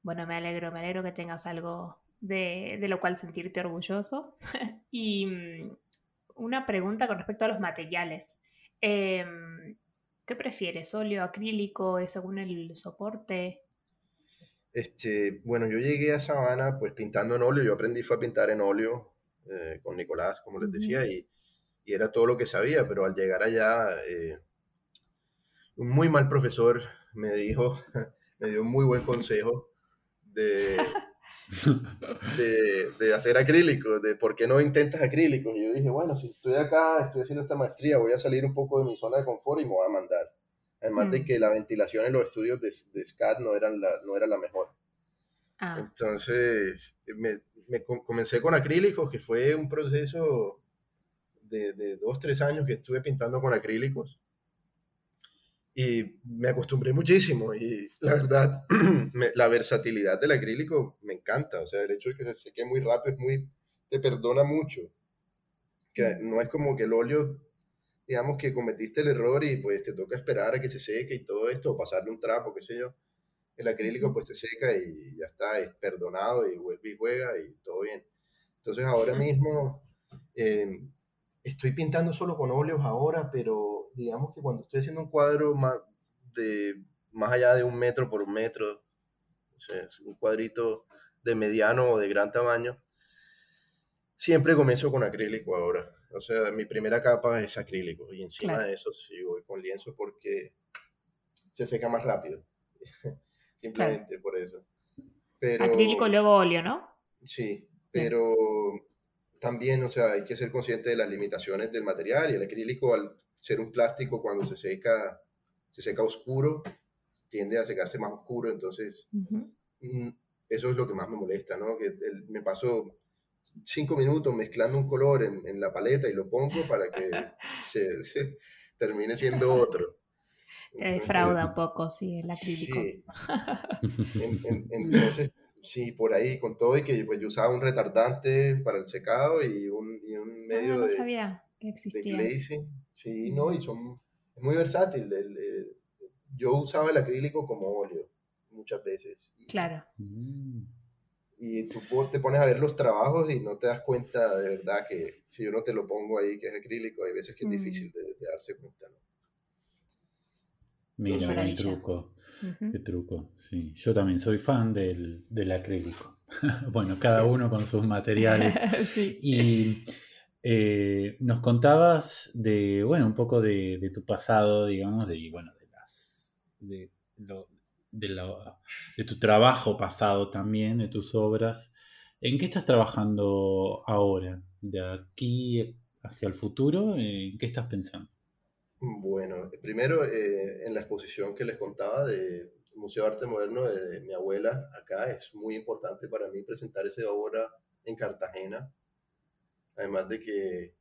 Bueno, me alegro, me alegro que tengas algo de, de lo cual sentirte orgulloso. y mm, una pregunta con respecto a los materiales. Em, ¿Qué prefieres? ¿Óleo, acrílico? según el soporte? Este, bueno, yo llegué a Sabana pues pintando en óleo. Yo aprendí fue a pintar en óleo eh, con Nicolás, como les decía, y, y, era todo lo que sabía, pero al llegar allá, eh, un muy mal profesor me dijo, me dio un muy buen consejo de, de, de, hacer acrílicos, de por qué no intentas acrílicos. Y yo dije, bueno, si estoy acá, estoy haciendo esta maestría, voy a salir un poco de mi zona de confort y me voy a mandar. Además de mm. que la ventilación en los estudios de, de SCAD no, eran la, no era la mejor. Ah. Entonces, me, me comencé con acrílicos, que fue un proceso de, de, dos, tres años que estuve pintando con acrílicos. Y me acostumbré muchísimo y la verdad, la versatilidad del acrílico me encanta. O sea, el hecho de que se seque muy rápido es muy, te perdona mucho. Que no es como que el óleo, digamos que cometiste el error y pues te toca esperar a que se seque y todo esto, o pasarle un trapo, qué sé yo el acrílico pues se seca y ya está, es perdonado y vuelve y juega y todo bien. Entonces ahora mismo em, estoy pintando solo con óleos ahora, pero digamos que cuando estoy haciendo un cuadro más, de, más allá de un metro por un metro, o sea, un cuadrito de mediano o de gran tamaño, siempre comienzo con acrílico ahora. O sea, mi primera capa es acrílico y encima de eso sí voy con lienzo porque se seca más rápido. simplemente por eso. Pero, Acrílico, luego óleo, ¿no? Sí, pero también, o sea, hay que ser consciente de las limitaciones del material y el acrílico al ser un plástico cuando se seca, se seca oscuro, tiende a secarse más oscuro, entonces mm, eso es lo que más me molesta, ¿no? Que me paso cinco minutos mezclando un color en, en, la paleta y lo pongo para que se, se termine siendo otro. Te defrauda un poco, sí, el acrílico. Sí. entonces, sí, por ahí, con todo, y que pues, yo usaba un retardante para el secado y un, y un ah, medio no, sabía que existía. de glazing. Sí, no, y son, es muy versátil. yo usaba el acrílico como óleo muchas veces. claro. Mm y tú te pones a ver los trabajos y no te das cuenta de verdad que si yo no te lo pongo ahí que es acrílico, hay veces que es difícil mm. de, darse cuenta, ¿no? Mira, qué truco. Qué truco, sí. Yo también soy fan del, del acrílico. bueno, cada uno con sus materiales. sí. Y eh, nos contabas de, bueno, un poco de, de tu pasado, digamos, de, bueno, de las, de lo, de, tu trabajo pasado también, de tus obras. ¿En qué estás trabajando ahora? ¿De aquí hacia el futuro? ¿En qué estás pensando? Bueno, primero eh, en la exposición que les contaba de Museo de Arte Moderno de, mi abuela acá, es muy importante para mí presentar esa obra en Cartagena. Además de que,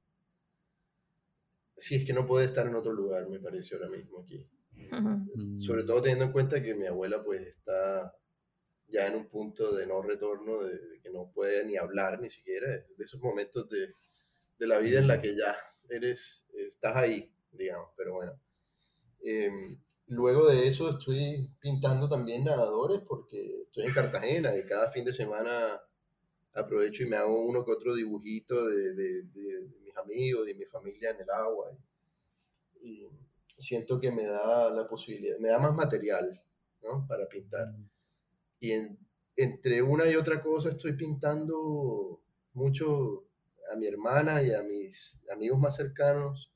sí, es que no puede estar en otro lugar, me parece ahora mismo aquí. Sobre todo teniendo en cuenta que mi abuela pues está ya en un punto de no retorno, de, que no puede ni hablar ni siquiera, de esos momentos de, de, la vida en la que ya eres, estás ahí, digamos, pero bueno. Em, luego de eso estoy pintando también nadadores porque estoy en Cartagena y cada fin de semana aprovecho y me hago uno que otro dibujito de, de, de mis amigos y mi familia en el agua. y siento que me da la posibilidad, me da más material, ¿no? Para pintar. Y entre una y otra cosa estoy pintando mucho a mi hermana y a mis amigos más cercanos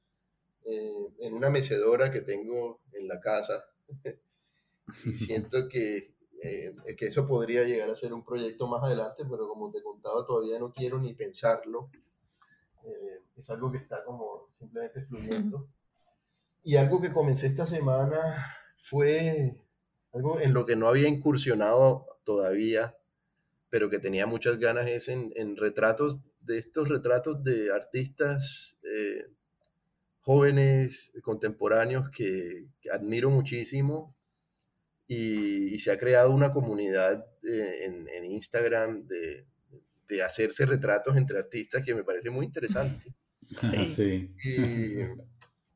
eh, en una mecedora que tengo en la casa. y siento que, eh, que eso podría llegar a ser un proyecto más adelante, pero como te contaba, todavía no quiero ni pensarlo. Eh, es algo que está como simplemente fluyendo. Y algo que comencé esta semana fue algo en lo que no había incursionado todavía, pero que tenía muchas ganas, es en, retratos, de estos retratos de artistas eh, jóvenes, contemporáneos que, admiro muchísimo. Y, se ha creado una comunidad eh, en, Instagram de, de, hacerse retratos entre artistas que me parece muy interesante. Sí. Y,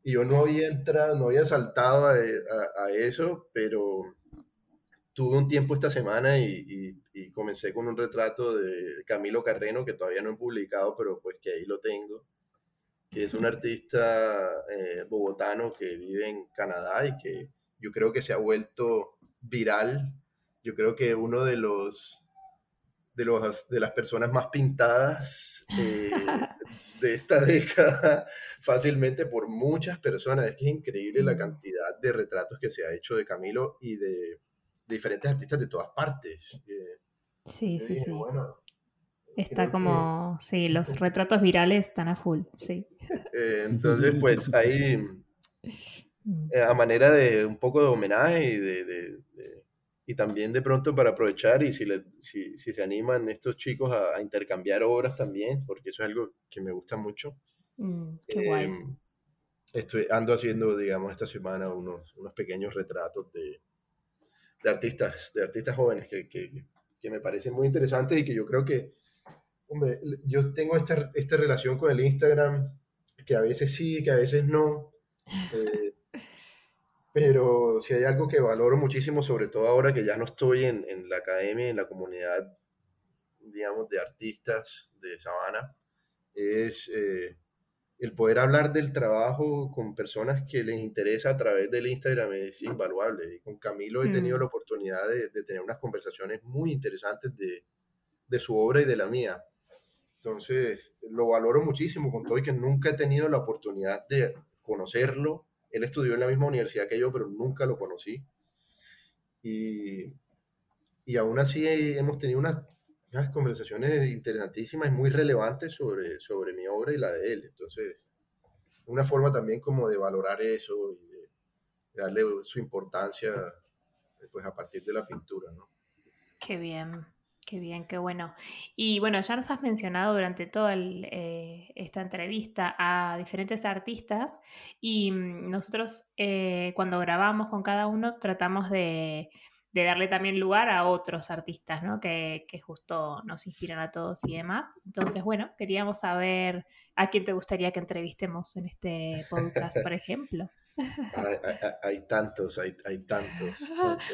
y yo no había entrado, no había saltado a, eso, pero tuve un tiempo esta semana y, comencé con un retrato de Camilo Carreno, que todavía no he publicado, pero pues que ahí lo tengo, que es un artista eh, bogotano que vive en Canadá y que yo creo que se ha vuelto viral. Yo creo que uno de los de, los, de las personas más pintadas eh, de esta década fácilmente por muchas personas. Es que es increíble la cantidad de retratos que se ha hecho de Camilo y de, diferentes artistas de todas partes. sí, sí, sí. Está como, sí, los retratos virales están a full, sí. Eh, entonces, pues ahí, mm. eh, a manera de un poco de homenaje y de y también de pronto para aprovechar y si, si, se animan estos chicos a, intercambiar obras también, porque eso es algo que me gusta mucho. Mm, qué guay. Em, estoy, ando haciendo, digamos, esta semana unos, unos pequeños retratos de, de artistas, de artistas jóvenes que, que, que, me parecen muy interesantes y que yo creo que, hombre, yo tengo esta, esta relación con el Instagram que a veces sí, que a veces no. Eh, pero si hay algo que valoro muchísimo, sobre todo ahora que ya no estoy en, en la academia, en la comunidad, digamos, de artistas de Sabana, es eh, el poder hablar del trabajo con personas que les interesa a través del Instagram es invaluable. Y con Camilo he tenido mm. la oportunidad de, de, tener unas conversaciones muy interesantes de, de, su obra y de la mía. Entonces, lo valoro muchísimo con todo y que nunca he tenido la oportunidad de conocerlo él estudió en la misma universidad que yo, pero nunca lo conocí. Y, y aún así hemos tenido unas, unas, conversaciones interesantísimas y muy relevantes sobre, sobre mi obra y la de él. Entonces, una forma también como de valorar eso y darle su importancia pues, a partir de la pintura, ¿no? Qué bien, Qué bien, qué bueno. Y bueno, ya nos has mencionado durante toda eh, esta entrevista a diferentes artistas y mm, nosotros eh, cuando grabamos con cada uno tratamos de, darle también lugar a otros artistas, ¿no? Que, que, justo nos inspiran a todos y demás. Entonces, bueno, queríamos saber a quién te gustaría que entrevistemos en este podcast, por ejemplo. Hay, tantos, hay, tantos,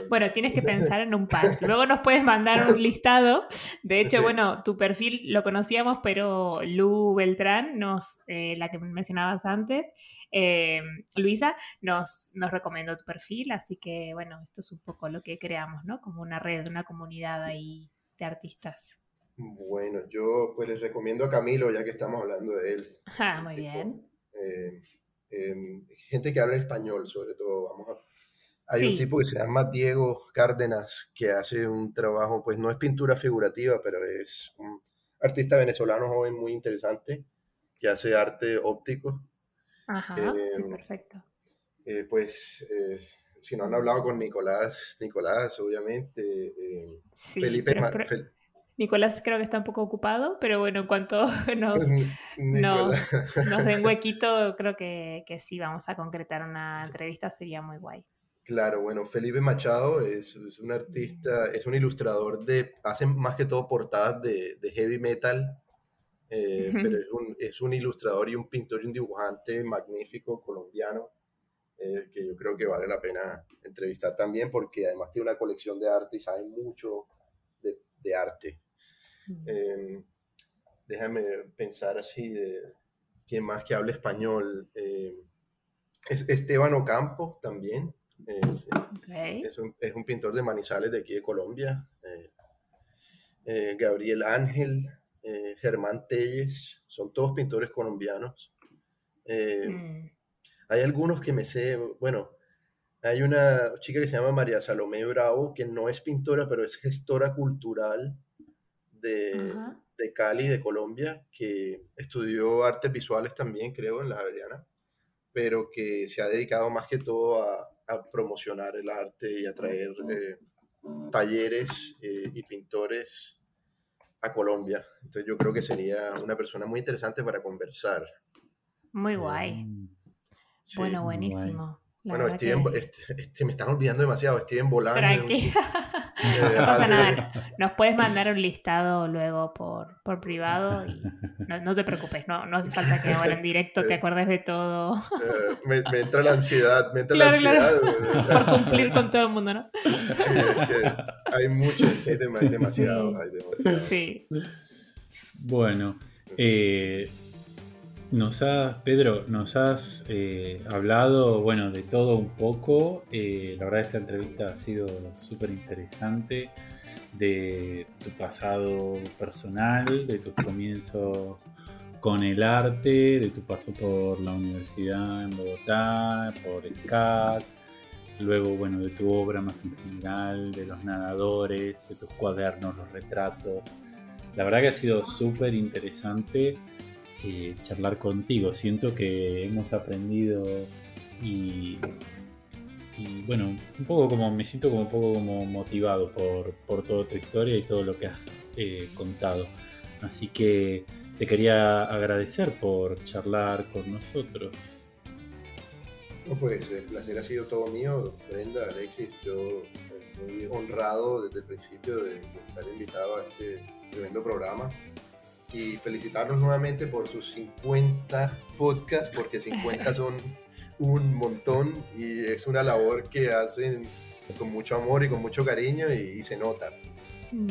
Bueno, tienes que pensar en un par. Luego nos puedes mandar un listado. De hecho, bueno, tu perfil lo conocíamos, pero Lu Beltrán, nos, eh, la que mencionabas antes, eh, Luisa, nos, nos recomendó tu perfil. Así que, bueno, esto es un poco lo que creamos, ¿no? Como una red, una comunidad ahí de artistas. Bueno, yo pues les recomiendo a Camilo, ya que estamos hablando de él. Ah, muy bien. Eh, Em, gente que habla español, sobre todo. Vamos a, hay un tipo que se llama Diego Cárdenas, que hace un trabajo, pues no es pintura figurativa, pero es un artista venezolano joven muy interesante, que hace arte óptico. Ajá, sí, em, perfecto. Eh, pues, eh, si no han hablado con Nicolás, Nicolás, obviamente, eh, Felipe, Nicolás creo que está un poco ocupado, pero bueno, en cuanto nos, nos, den huequito, creo que, que, sí vamos a concretar una entrevista, sería muy guay. Claro, bueno, Felipe Machado es, es, un artista, es un ilustrador de, hace más que todo portadas de, de heavy metal, eh, pero es un, es un, ilustrador y un pintor y un dibujante magnífico colombiano, eh, que yo creo que vale la pena entrevistar también, porque además tiene una colección de arte y sabe mucho de, de arte. Em, déjame pensar así de quién más que hable español. Em, es Esteban Ocampo también. Es, es, un, pintor de Manizales de aquí de Colombia. Eh, eh, Gabriel Ángel, eh, Germán Telles, son todos pintores colombianos. Em, mm. Hay algunos que me sé, bueno, hay una chica que se llama María Salomé Bravo, que no es pintora, pero es gestora cultural de, de, Cali, de Colombia, que estudió artes visuales también, creo, en la Javeriana, pero que se ha dedicado más que todo a, a promocionar el arte y a traer eh, talleres eh, y pintores a Colombia. Entonces yo creo que sería una persona muy interesante para conversar. Muy guay. Bueno, buenísimo bueno, Steven, este, este, me están olvidando demasiado. Steven Volando. Tranqui. no pasa nada. Nos puedes mandar un listado luego por, por privado y no, te preocupes, no, no hace falta que ahora en directo te acuerdes de todo. Eh, me, me, entra la ansiedad, me entra la ansiedad. por cumplir con todo el mundo, ¿no? Sí, es que hay mucho, hay demasiado, hay demasiado. Sí. Bueno, eh, nos has, Pedro, nos has eh, hablado, bueno, de todo un poco. Eh, la verdad esta entrevista ha sido súper interesante de tu pasado personal, de tus comienzos con el arte, de tu paso por la universidad en Bogotá, por SCAT, luego, bueno, de tu obra más en general, de los nadadores, de tus cuadernos, los retratos. La verdad que ha sido súper interesante eh, charlar contigo. Siento que hemos aprendido y, bueno, un poco como me siento como un poco como motivado por, por toda tu historia y todo lo que has eh, contado. Así que te quería agradecer por charlar con nosotros. pues el placer ha sido todo mío, Brenda, Alexis. Yo muy honrado desde el principio de estar invitado a este tremendo programa y felicitarlos nuevamente por sus 50 podcasts, porque 50 son un montón y es una labor que hacen con mucho amor y con mucho cariño y, se nota. Mm.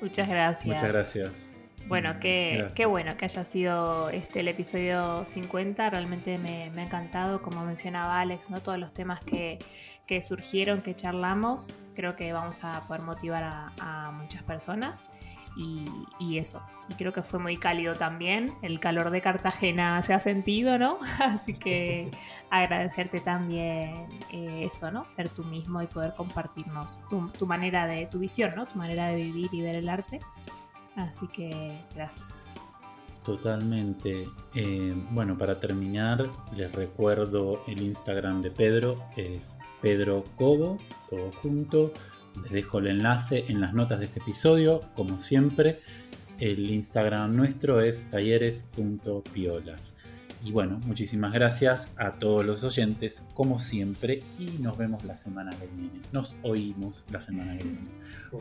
Muchas gracias. Muchas gracias. Bueno, qué, qué, bueno que haya sido este el episodio 50. Realmente me, me, ha encantado, como mencionaba Alex, ¿no? todos los temas que, que, surgieron, que charlamos. Creo que vamos a poder motivar a, a muchas personas y, eso. Y creo que fue muy cálido también. El calor de Cartagena se ha sentido, ¿no? Así que agradecerte también eh, eso, ¿no? Ser tú mismo y poder compartirnos tu, manera de, tu visión, ¿no? Tu manera de vivir y ver el arte. Así que gracias. Totalmente. Eh, bueno, para terminar, les recuerdo el Instagram de Pedro, es Pedro Cobo, todo junto Les dejo el enlace en las notas de este episodio, como siempre. El Instagram nuestro es talleres.piolas. Y bueno, muchísimas gracias a todos los oyentes, como siempre, y nos vemos la semana que viene. Nos oímos la semana que viene.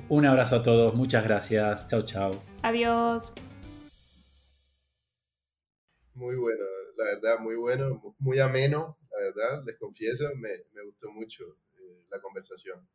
Un abrazo a todos, muchas gracias. Chao, chao. Adiós. Muy bueno, la verdad, muy bueno, muy ameno, la verdad, les confieso, me, gustó mucho eh, la conversación.